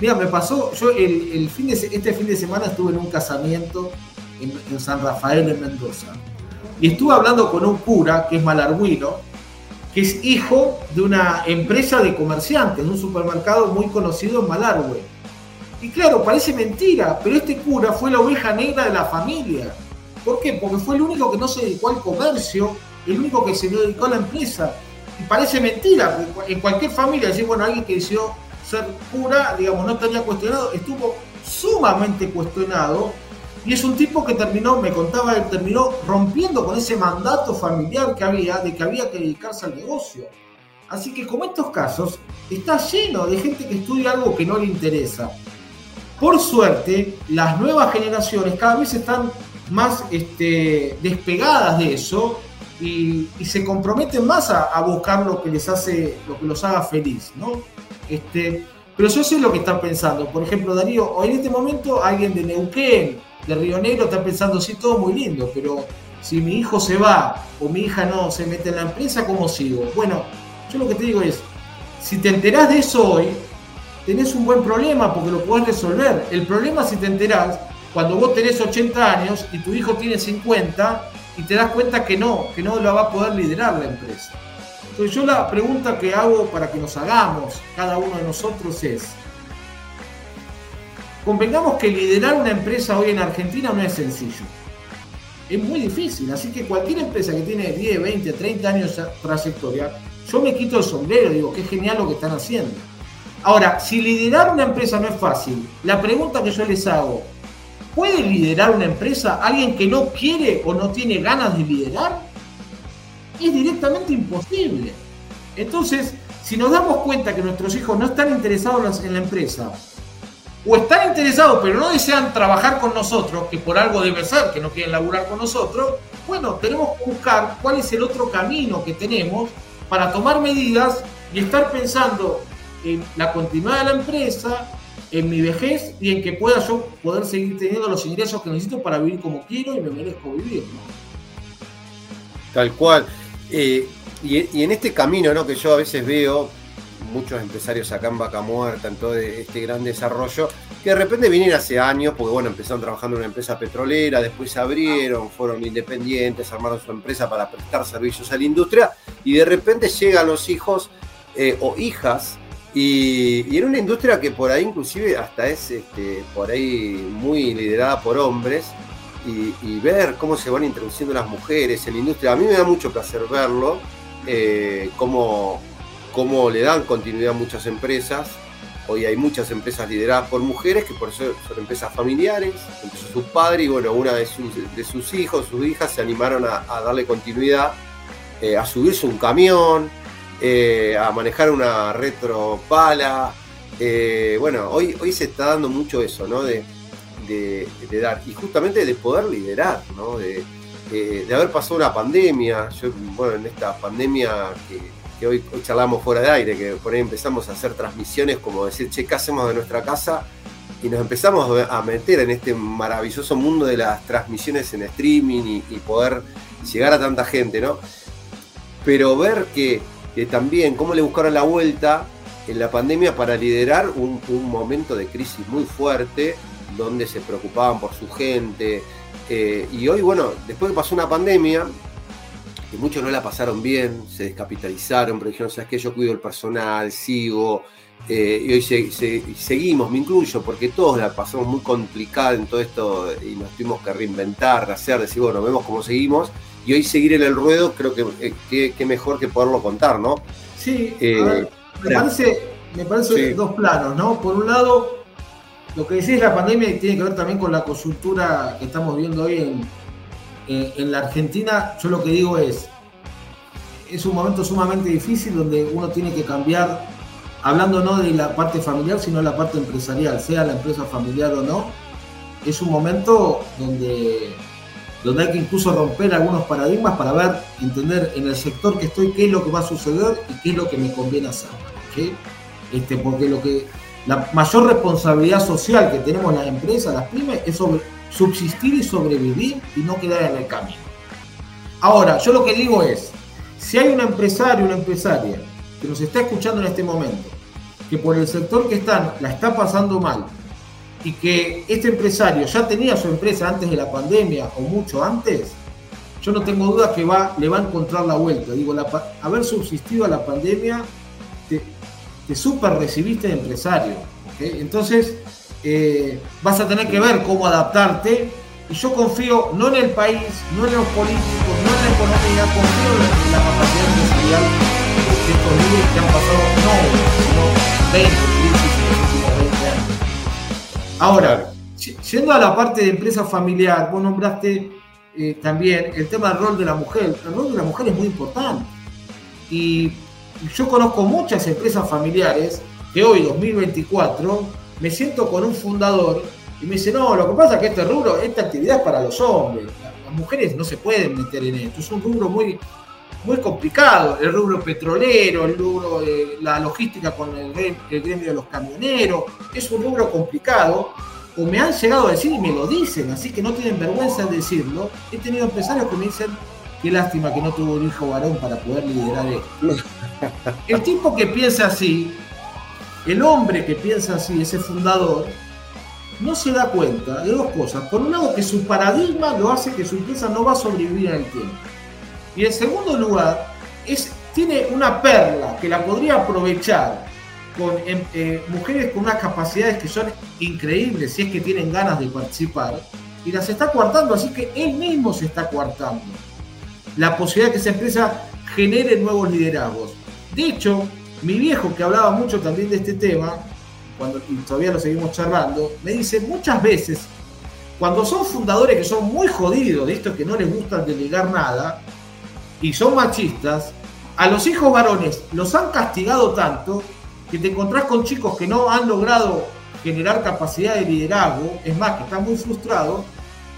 Mira, me pasó, yo el, fin de, este fin de semana estuve en un casamiento en, en San Rafael, en Mendoza, y estuve hablando con un cura que es malarguino, es hijo de una empresa de comerciantes, de un supermercado muy conocido en Malargüe. Y claro, parece mentira, pero este cura fue la oveja negra de la familia. ¿Por qué? Porque fue el único que no se dedicó al comercio, el único que se dedicó a la empresa. Y parece mentira, en cualquier familia, decir, bueno, alguien que decidió ser cura, digamos, no estaría cuestionado, estuvo sumamente cuestionado y es un tipo que terminó, me contaba, terminó rompiendo con ese mandato familiar que había de que había que dedicarse al negocio. Así que como estos casos, está lleno de gente que estudia algo que no le interesa. Por suerte, las nuevas generaciones cada vez están más este, despegadas de eso y, se comprometen más a, buscar lo que les hace, lo que los haga feliz, ¿no? Este, pero yo sé lo que están pensando. Por ejemplo, Darío, en este momento alguien de Neuquén, de Río Negro está pensando, sí, todo muy lindo, pero si mi hijo se va o mi hija no se mete en la empresa, ¿cómo sigo? Bueno, yo lo que te digo es, si te enterás de eso hoy, tenés un buen problema porque lo podés resolver. El problema si te enterás cuando vos tenés 80 años y tu hijo tiene 50 y te das cuenta que no, que no la va a poder liderar la empresa. Entonces yo la pregunta que hago para que nos hagamos cada uno de nosotros es, Convengamos que liderar una empresa hoy en Argentina no es sencillo. Es muy difícil, así que cualquier empresa que tiene 10, 20, 30 años de trayectoria, yo me quito el sombrero, digo, qué genial lo que están haciendo. Ahora, si liderar una empresa no es fácil, la pregunta que yo les hago, ¿puede liderar una empresa alguien que no quiere o no tiene ganas de liderar? Es directamente imposible. Entonces, si nos damos cuenta que nuestros hijos no están interesados en la empresa, o están interesados pero no desean trabajar con nosotros, que por algo debe ser que no quieren laburar con nosotros, bueno, tenemos que buscar cuál es el otro camino que tenemos para tomar medidas y estar pensando en la continuidad de la empresa, en mi vejez y en que pueda yo poder seguir teniendo los ingresos que necesito para vivir como quiero y me merezco vivir. Tal cual. Eh, y, y, en este camino ¿no? que yo a veces veo, muchos empresarios acá en Vaca Muerta, en todo este gran desarrollo, que de repente vienen hace años, porque bueno, empezaron trabajando en una empresa petrolera, después se abrieron, fueron independientes, armaron su empresa para prestar servicios a la industria, y de repente llegan los hijos eh, o hijas, y, en una industria que por ahí inclusive hasta es este, por ahí muy liderada por hombres, y, ver cómo se van introduciendo las mujeres en la industria, a mí me da mucho placer verlo, eh, cómo cómo le dan continuidad a muchas empresas. Hoy hay muchas empresas lideradas por mujeres que por eso son empresas familiares, empezó su padre y bueno, una de sus, de hijos, sus hijas se animaron a, darle continuidad, eh, a subirse un camión, eh, a manejar una retropala. Eh, bueno, hoy, hoy se está dando mucho eso, ¿no? De, dar, y justamente de poder liderar, ¿no? De, de haber pasado una pandemia. Yo, bueno, en esta pandemia que que hoy, charlamos fuera de aire, que por ahí empezamos a hacer transmisiones como decir, che, ¿qué hacemos de nuestra casa? Y nos empezamos a meter en este maravilloso mundo de las transmisiones en streaming y, poder llegar a tanta gente, ¿no? Pero ver que, también cómo le buscaron la vuelta en la pandemia para liderar un, momento de crisis muy fuerte, donde se preocupaban por su gente. Eh, y hoy, bueno, después que pasó una pandemia, que muchos no la pasaron bien, se descapitalizaron, pero dijeron, ¿sabes qué? Yo cuido el personal, sigo, eh, y hoy seguimos, me incluyo, porque todos la pasamos muy complicada en todo esto y nos tuvimos que reinventar, hacer, decir, bueno, vemos cómo seguimos, y hoy seguir en el ruedo creo que eh, mejor que poderlo contar, ¿no? Sí, eh, me parece, me parece dos planos, ¿no? Por un lado, lo que decís la pandemia tiene que ver también con la coyuntura que estamos viendo hoy en, en la Argentina. Yo lo que digo es, es un momento sumamente difícil donde uno tiene que cambiar hablando no de la parte familiar, sino de la parte empresarial, sea la empresa familiar o no, es un momento donde, donde hay que incluso romper algunos paradigmas para ver, entender en el sector que estoy qué es lo que va a suceder y qué es lo que me conviene hacer. Este, porque lo que la mayor responsabilidad social que tenemos las empresas, las pymes, es sobre subsistir y sobrevivir y no quedar en el camino. Ahora, yo lo que digo es, si hay un empresario, una empresaria que nos está escuchando en este momento, que por el sector que están la está pasando mal y que este empresario ya tenía su empresa antes de la pandemia o mucho antes, yo no tengo duda que va, le va a encontrar la vuelta. Digo, haber subsistido a la pandemia, te, te super recibiste de empresario. Entonces, eh, vas a tener que ver cómo adaptarte. Y yo confío no en el país, no en los políticos, no en la economía, confío en la capacidad empresarial estos líderes que han pasado no sino 20 crisis en los últimos 20 años. Ahora, yendo a la parte de empresa familiar, vos nombraste eh, también el tema del rol de la mujer. El rol de la mujer es muy importante. Y yo conozco muchas empresas familiares que hoy, 2024, me siento con un fundador y me dice, no, lo que pasa es que este rubro, esta actividad es para los hombres. Las mujeres no se pueden meter en esto. Es un rubro muy, muy complicado, el rubro petrolero, el rubro de la logística con el, gremio de los camioneros, es un rubro complicado, o me han llegado a decir y me lo dicen, así que no tienen vergüenza de decirlo. He tenido empresarios que me dicen, qué lástima que no tuvo un hijo varón para poder liderar esto. El tipo que piensa así, el hombre que piensa así, ese fundador, no se da cuenta de dos cosas. Por un lado, que su paradigma lo hace que su empresa no va a sobrevivir en el tiempo. Y en segundo lugar, es, tiene una perla que la podría aprovechar con em, eh, mujeres con unas capacidades que son increíbles si es que tienen ganas de participar y las está coartando, así que él mismo se está coartando. La posibilidad de que esa empresa genere nuevos liderazgos. De hecho, mi viejo que hablaba mucho también de este tema, cuando, y todavía lo seguimos charlando, me dice muchas veces, cuando son fundadores que son muy jodidos, de esto que no les gusta delegar nada, y son machistas, a los hijos varones los han castigado tanto que te encontrás con chicos que no han logrado generar capacidad de liderazgo, es más, que están muy frustrados,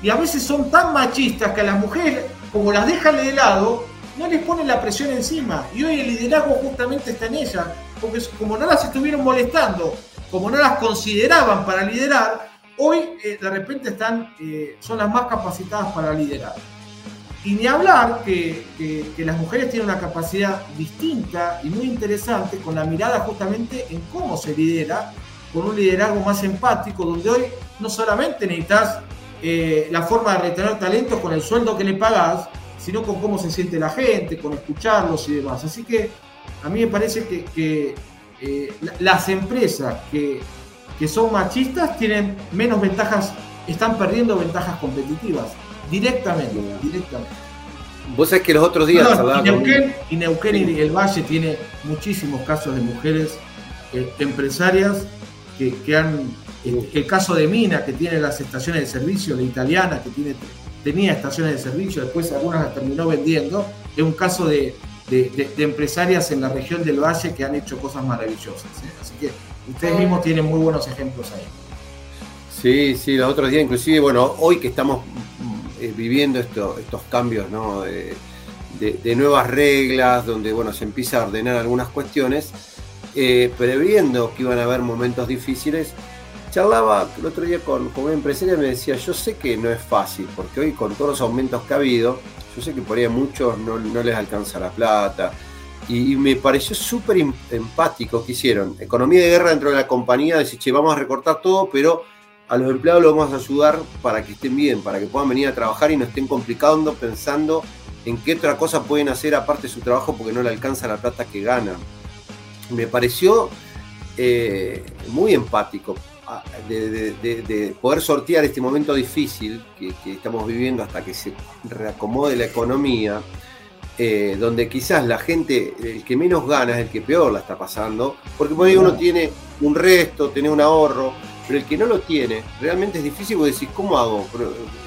y a veces son tan machistas que a las mujeres, como las dejan de lado, no les ponen la presión encima. Y hoy el liderazgo justamente está en ellas, porque como no las estuvieron molestando, como no las consideraban para liderar, hoy eh, de repente están, eh, son las más capacitadas para liderar. Y ni hablar que, las mujeres tienen una capacidad distinta y muy interesante con la mirada justamente en cómo se lidera, con un liderazgo más empático, donde hoy no solamente necesitas eh, la forma de retener talentos con el sueldo que le pagas, sino con cómo se siente la gente, con escucharlos y demás. Así que a mí me parece que, eh, las empresas que, que son machistas tienen menos ventajas, están perdiendo ventajas competitivas. Directamente, directamente. Vos sabés que los otros días y, Neuquén, y el Valle tiene muchísimos casos de mujeres eh, empresarias que, han. Eh, el caso de Mina, que tiene las estaciones de servicio, la italiana, que tiene, tenía estaciones de servicio, después algunas las terminó vendiendo, es un caso de, empresarias en la región del Valle que han hecho cosas maravillosas. ¿eh? Así que ustedes mismos tienen muy buenos ejemplos ahí. Sí, sí, los otros días, inclusive, bueno, hoy que estamos eh, viviendo estos cambios de, nuevas reglas, donde bueno, se empieza a ordenar algunas cuestiones, eh, previendo que iban a haber momentos difíciles. Charlaba el otro día con, con una empresaria y me decía, yo sé que no es fácil, porque hoy con todos los aumentos que ha habido, yo sé que por ahí a muchos no, les alcanza la plata, y, me pareció súper em, empático que hicieron. Economía de guerra dentro de la compañía, decir, che, vamos a recortar todo, pero a los empleados los vamos a ayudar para que estén bien, para que puedan venir a trabajar y no estén complicando pensando en qué otra cosa pueden hacer aparte de su trabajo porque no le alcanza la plata que ganan. Me pareció eh, muy empático de, poder sortear este momento difícil que, estamos viviendo hasta que se reacomode la economía, eh, donde quizás la gente, el que menos gana es el que peor la está pasando, porque por uno tiene un resto, tiene un ahorro, pero el que no lo tiene, realmente es difícil porque decís, ¿cómo hago?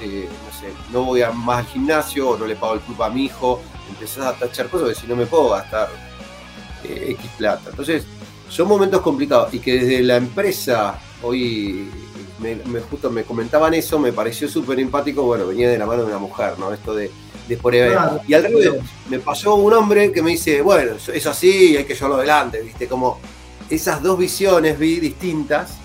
Eh, no sé, no voy a más al gimnasio, o no le pago el club a mi hijo, empezás a tachar cosas porque si no me puedo gastar eh, X plata. Entonces, son momentos complicados y que desde la empresa, hoy me, justo me comentaban eso, me pareció súper empático, bueno, venía de la mano de una mujer, ¿no? Esto de, de por Y al revés, me pasó un hombre que me dice, bueno, es así, hay que llevarlo adelante, ¿viste? Como esas dos visiones vi distintas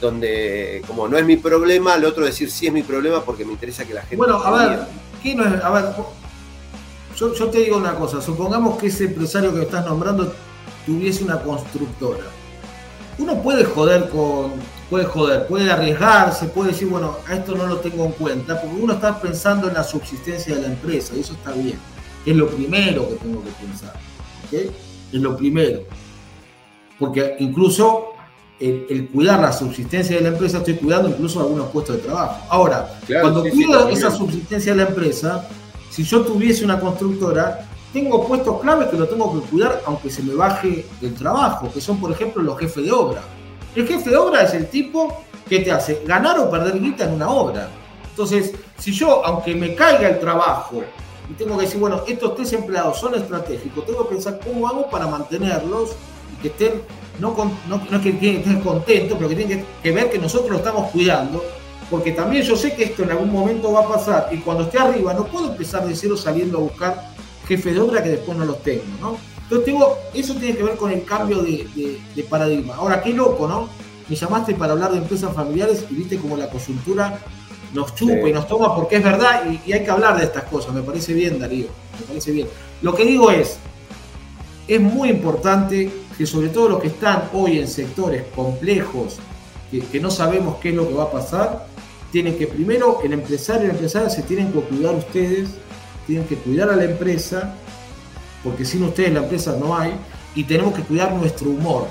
donde como no es mi problema, el otro decir sí es mi problema porque me interesa que la gente... Bueno, a ver, ¿qué no es? A ver, yo, te digo una cosa, supongamos que ese empresario que estás nombrando tuviese una constructora. Uno puede joder con, puede joder, puede arriesgarse, puede decir, bueno, a esto no lo tengo en cuenta, porque uno está pensando en la subsistencia de la empresa, y eso está bien. Es lo primero que tengo que pensar. Es lo primero. Porque incluso el, cuidar la subsistencia de la empresa, estoy cuidando incluso algunos puestos de trabajo. Ahora, cuando cuido esa subsistencia de la empresa, si yo tuviese una constructora, tengo puestos claves que lo tengo que cuidar aunque se me baje el trabajo, que son por ejemplo los jefes de obra. El jefe de obra es el tipo que te hace ganar o perder guita en una obra. Entonces, si yo, aunque me caiga el trabajo, y tengo que decir, bueno, estos tres empleados son estratégicos, tengo que pensar cómo hago para mantenerlos y que estén no, no, no que estén contentos, pero que tienen que, ver que nosotros lo estamos cuidando, porque también yo sé que esto en algún momento va a pasar y cuando esté arriba no puedo empezar de cero saliendo a buscar jefe de obra que después no los tengo, ¿no? Entonces tengo, eso tiene que ver con el cambio de, paradigma. Ahora, qué loco, ¿no? Me llamaste para hablar de empresas familiares y viste como la coyuntura nos chupa y nos toma porque es verdad y, y, hay que hablar de estas cosas. Me parece bien, Darío. Me parece bien. Lo que digo es, es muy importante que sobre todo los que están hoy en sectores complejos, que, no sabemos qué es lo que va a pasar, tienen que primero, el empresario y la empresaria se tienen que cuidar ustedes, tienen que cuidar a la empresa, porque sin ustedes la empresa no hay, y tenemos que cuidar nuestro humor.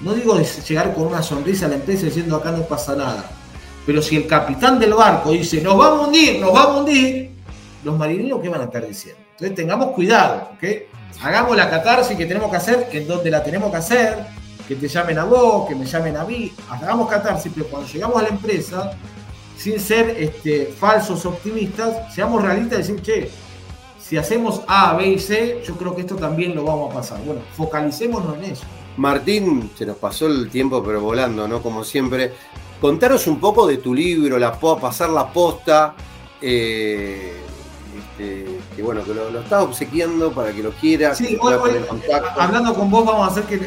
No digo llegar con una sonrisa a la empresa diciendo acá no pasa nada, pero si el capitán del barco dice nos vamos a hundir, nos vamos a hundir, los marineros qué van a estar diciendo. Entonces tengamos cuidado, ¿ok? hagamos la catarsis que tenemos que hacer, en donde la tenemos que hacer, que te llamen a vos, que me llamen a mí, hagamos catarsis, pero cuando llegamos a la empresa, sin ser este, falsos optimistas, seamos realistas y decir, che, si hacemos A, B y C, yo creo que esto también lo vamos a pasar. Bueno, focalicémonos en eso. Martín, se nos pasó el tiempo, pero volando, ¿no? Como siempre. Contaros un poco de tu libro, la pasar la posta. Eh, este, que bueno, que lo, lo estás obsequiando para que lo quieras. Sí, hablando con vos vamos a hacer que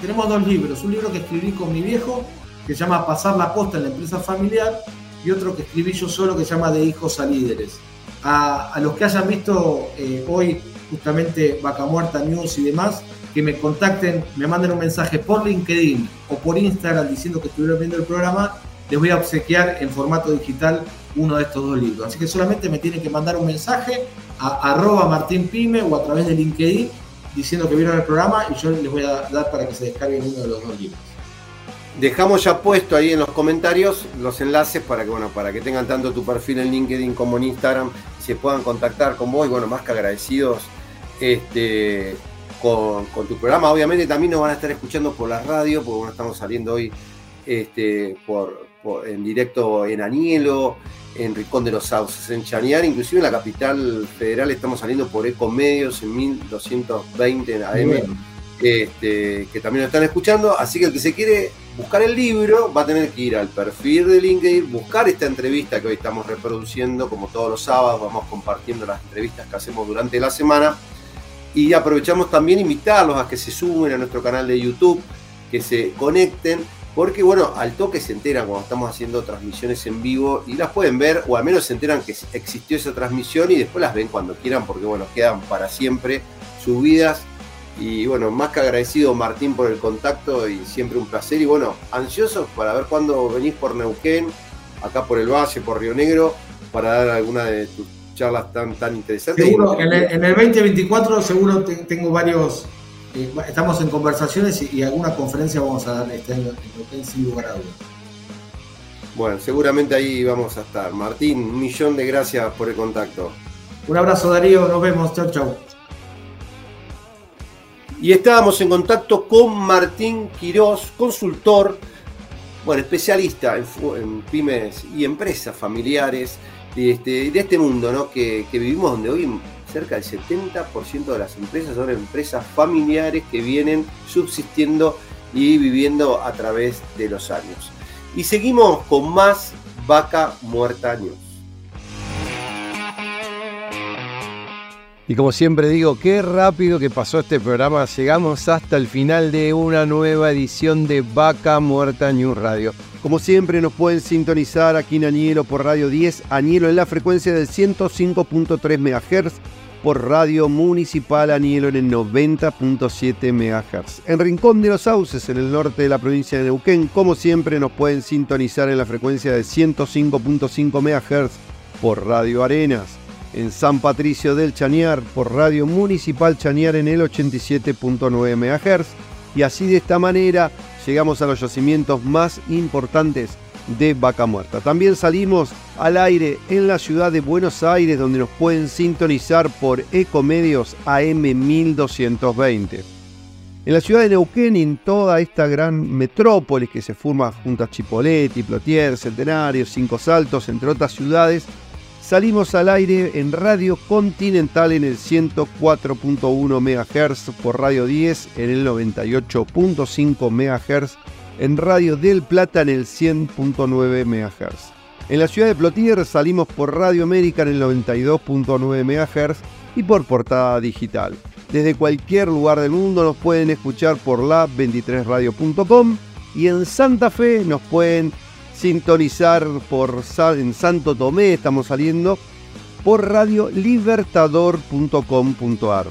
tenemos dos libros, un libro que escribí con mi viejo, que se llama Pasar la posta en la empresa familiar, y otro que escribí yo solo que se llama De hijos a líderes. A, los que hayan visto eh, hoy justamente Vaca Muerta News y demás, que me contacten, me manden un mensaje por LinkedIn o por Instagram diciendo que estuvieron viendo el programa, les voy a obsequiar en formato digital uno de estos dos libros. Así que solamente me tienen que mandar un mensaje a arroba Martín Pime o a través de LinkedIn diciendo que vieron el programa y yo les voy a dar para que se descarguen uno de los dos libros. Dejamos ya puesto ahí en los comentarios los enlaces para que bueno, para que tengan tanto tu perfil en LinkedIn como en Instagram, se puedan contactar con vos y bueno, más que agradecidos este, con, tu programa. Obviamente también nos van a estar escuchando por la radio, porque bueno, estamos saliendo hoy este, por, en directo en Anielo, en Rincón de los Sauces, en Chañar, inclusive en la capital federal estamos saliendo por Ecomedios en 1220 en AM, este, que también lo están escuchando. Así que el que se quiere buscar el libro va a tener que ir al perfil de LinkedIn, buscar esta entrevista que hoy estamos reproduciendo, como todos los sábados, vamos compartiendo las entrevistas que hacemos durante la semana. Y aprovechamos también invitarlos a que se sumen a nuestro canal de YouTube, que se conecten porque bueno, al toque se enteran cuando estamos haciendo transmisiones en vivo y las pueden ver, o al menos se enteran que existió esa transmisión y después las ven cuando quieran, porque bueno, quedan para siempre subidas. Y bueno, más que agradecido Martín por el contacto y siempre un placer. Y bueno, ansiosos para ver cuándo venís por Neuquén, acá por el Valle, por Río Negro, para dar alguna de tus charlas tan, tan interesantes. Seguro, en el, 2024 seguro tengo varios, eh, estamos en conversaciones y, alguna conferencia vamos a dar este año en sin lugar a dudas. Bueno, seguramente ahí vamos a estar. Martín, un millón de gracias por el contacto. Un abrazo Darío, nos vemos, chau chau. Y estábamos en contacto con Martín Quirós, consultor, bueno, especialista en, pymes y empresas familiares de este, de este mundo ¿no? que, que vivimos, donde hoy cerca del 70% de las empresas son empresas familiares que vienen subsistiendo y viviendo a través de los años. Y seguimos con más Vaca Muerta News. Y como siempre digo, qué rápido que pasó este programa. Llegamos hasta el final de una nueva edición de Vaca Muerta News Radio. Como siempre nos pueden sintonizar aquí en Añelo por Radio 10, Añelo en la frecuencia del 105.3 MHz, por Radio Municipal Añelo en el 90.7 MHz. En Rincón de los Sauces, en el norte de la provincia de Neuquén, como siempre nos pueden sintonizar en la frecuencia del 105.5 MHz por Radio Arenas en San Patricio del Chañar por Radio Municipal Chañar en el 87.9 MHz y así de esta manera llegamos a los yacimientos más importantes de Vaca Muerta. También salimos al aire en la ciudad de Buenos Aires donde nos pueden sintonizar por Ecomedios AM 1220. En la ciudad de Neuquén en toda esta gran metrópolis que se forma junto a Chipoleti, Plotier, Centenario, Cinco Saltos, entre otras ciudades, Salimos al aire en Radio Continental en el 104.1 MHz por Radio 10 en el 98.5 MHz, en Radio del Plata en el 100.9 MHz. En la ciudad de Plotier salimos por Radio América en el 92.9 MHz y por portada digital. Desde cualquier lugar del mundo nos pueden escuchar por la 23radio.com y en Santa Fe nos pueden sintonizar por en Santo Tomé, estamos saliendo por radiolibertador.com.ar.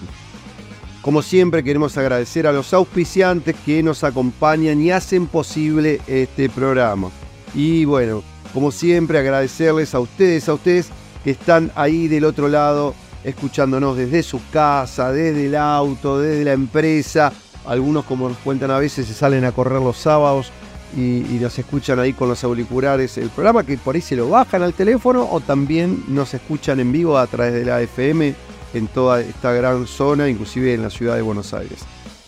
Como siempre queremos agradecer a los auspiciantes que nos acompañan y hacen posible este programa. Y bueno, como siempre agradecerles a ustedes, a ustedes que están ahí del otro lado escuchándonos desde su casa, desde el auto, desde la empresa. Algunos como nos cuentan a veces se salen a correr los sábados y, nos escuchan ahí con los auriculares el programa, que por ahí se lo bajan al teléfono o también nos escuchan en vivo a través de la FM en toda esta gran zona, inclusive en la ciudad de Buenos Aires.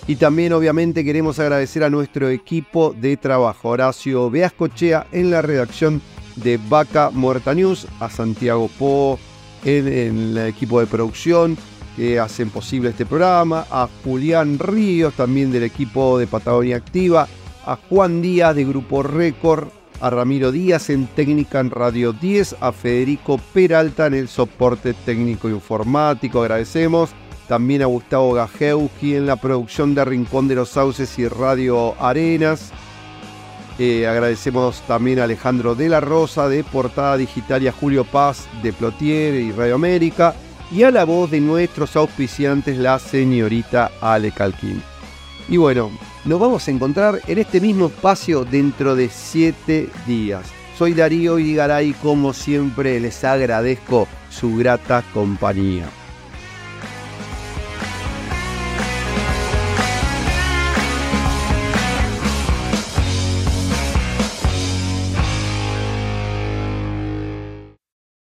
Y también obviamente queremos agradecer a nuestro equipo de trabajo, Horacio Beascochea en la redacción de Vaca Muerta News, a Santiago Po en, en el equipo de producción que hacen posible este programa, a Julián Ríos también del equipo de Patagonia Activa, a Juan Díaz de Grupo Récord, a Ramiro Díaz en técnica en Radio 10, a Federico Peralta en el soporte técnico informático, agradecemos. También a Gustavo Gajewski en la producción de Rincón de los Sauces y Radio Arenas. Eh, agradecemos también a Alejandro de la Rosa de Portada Digital y a Julio Paz de Plotier y Radio América. Y a la voz de nuestros auspiciantes, la señorita Ale Calquín. Y bueno, nos vamos a encontrar en este mismo espacio dentro de siete días. Soy Darío Irigaray, como siempre les agradezco su grata compañía.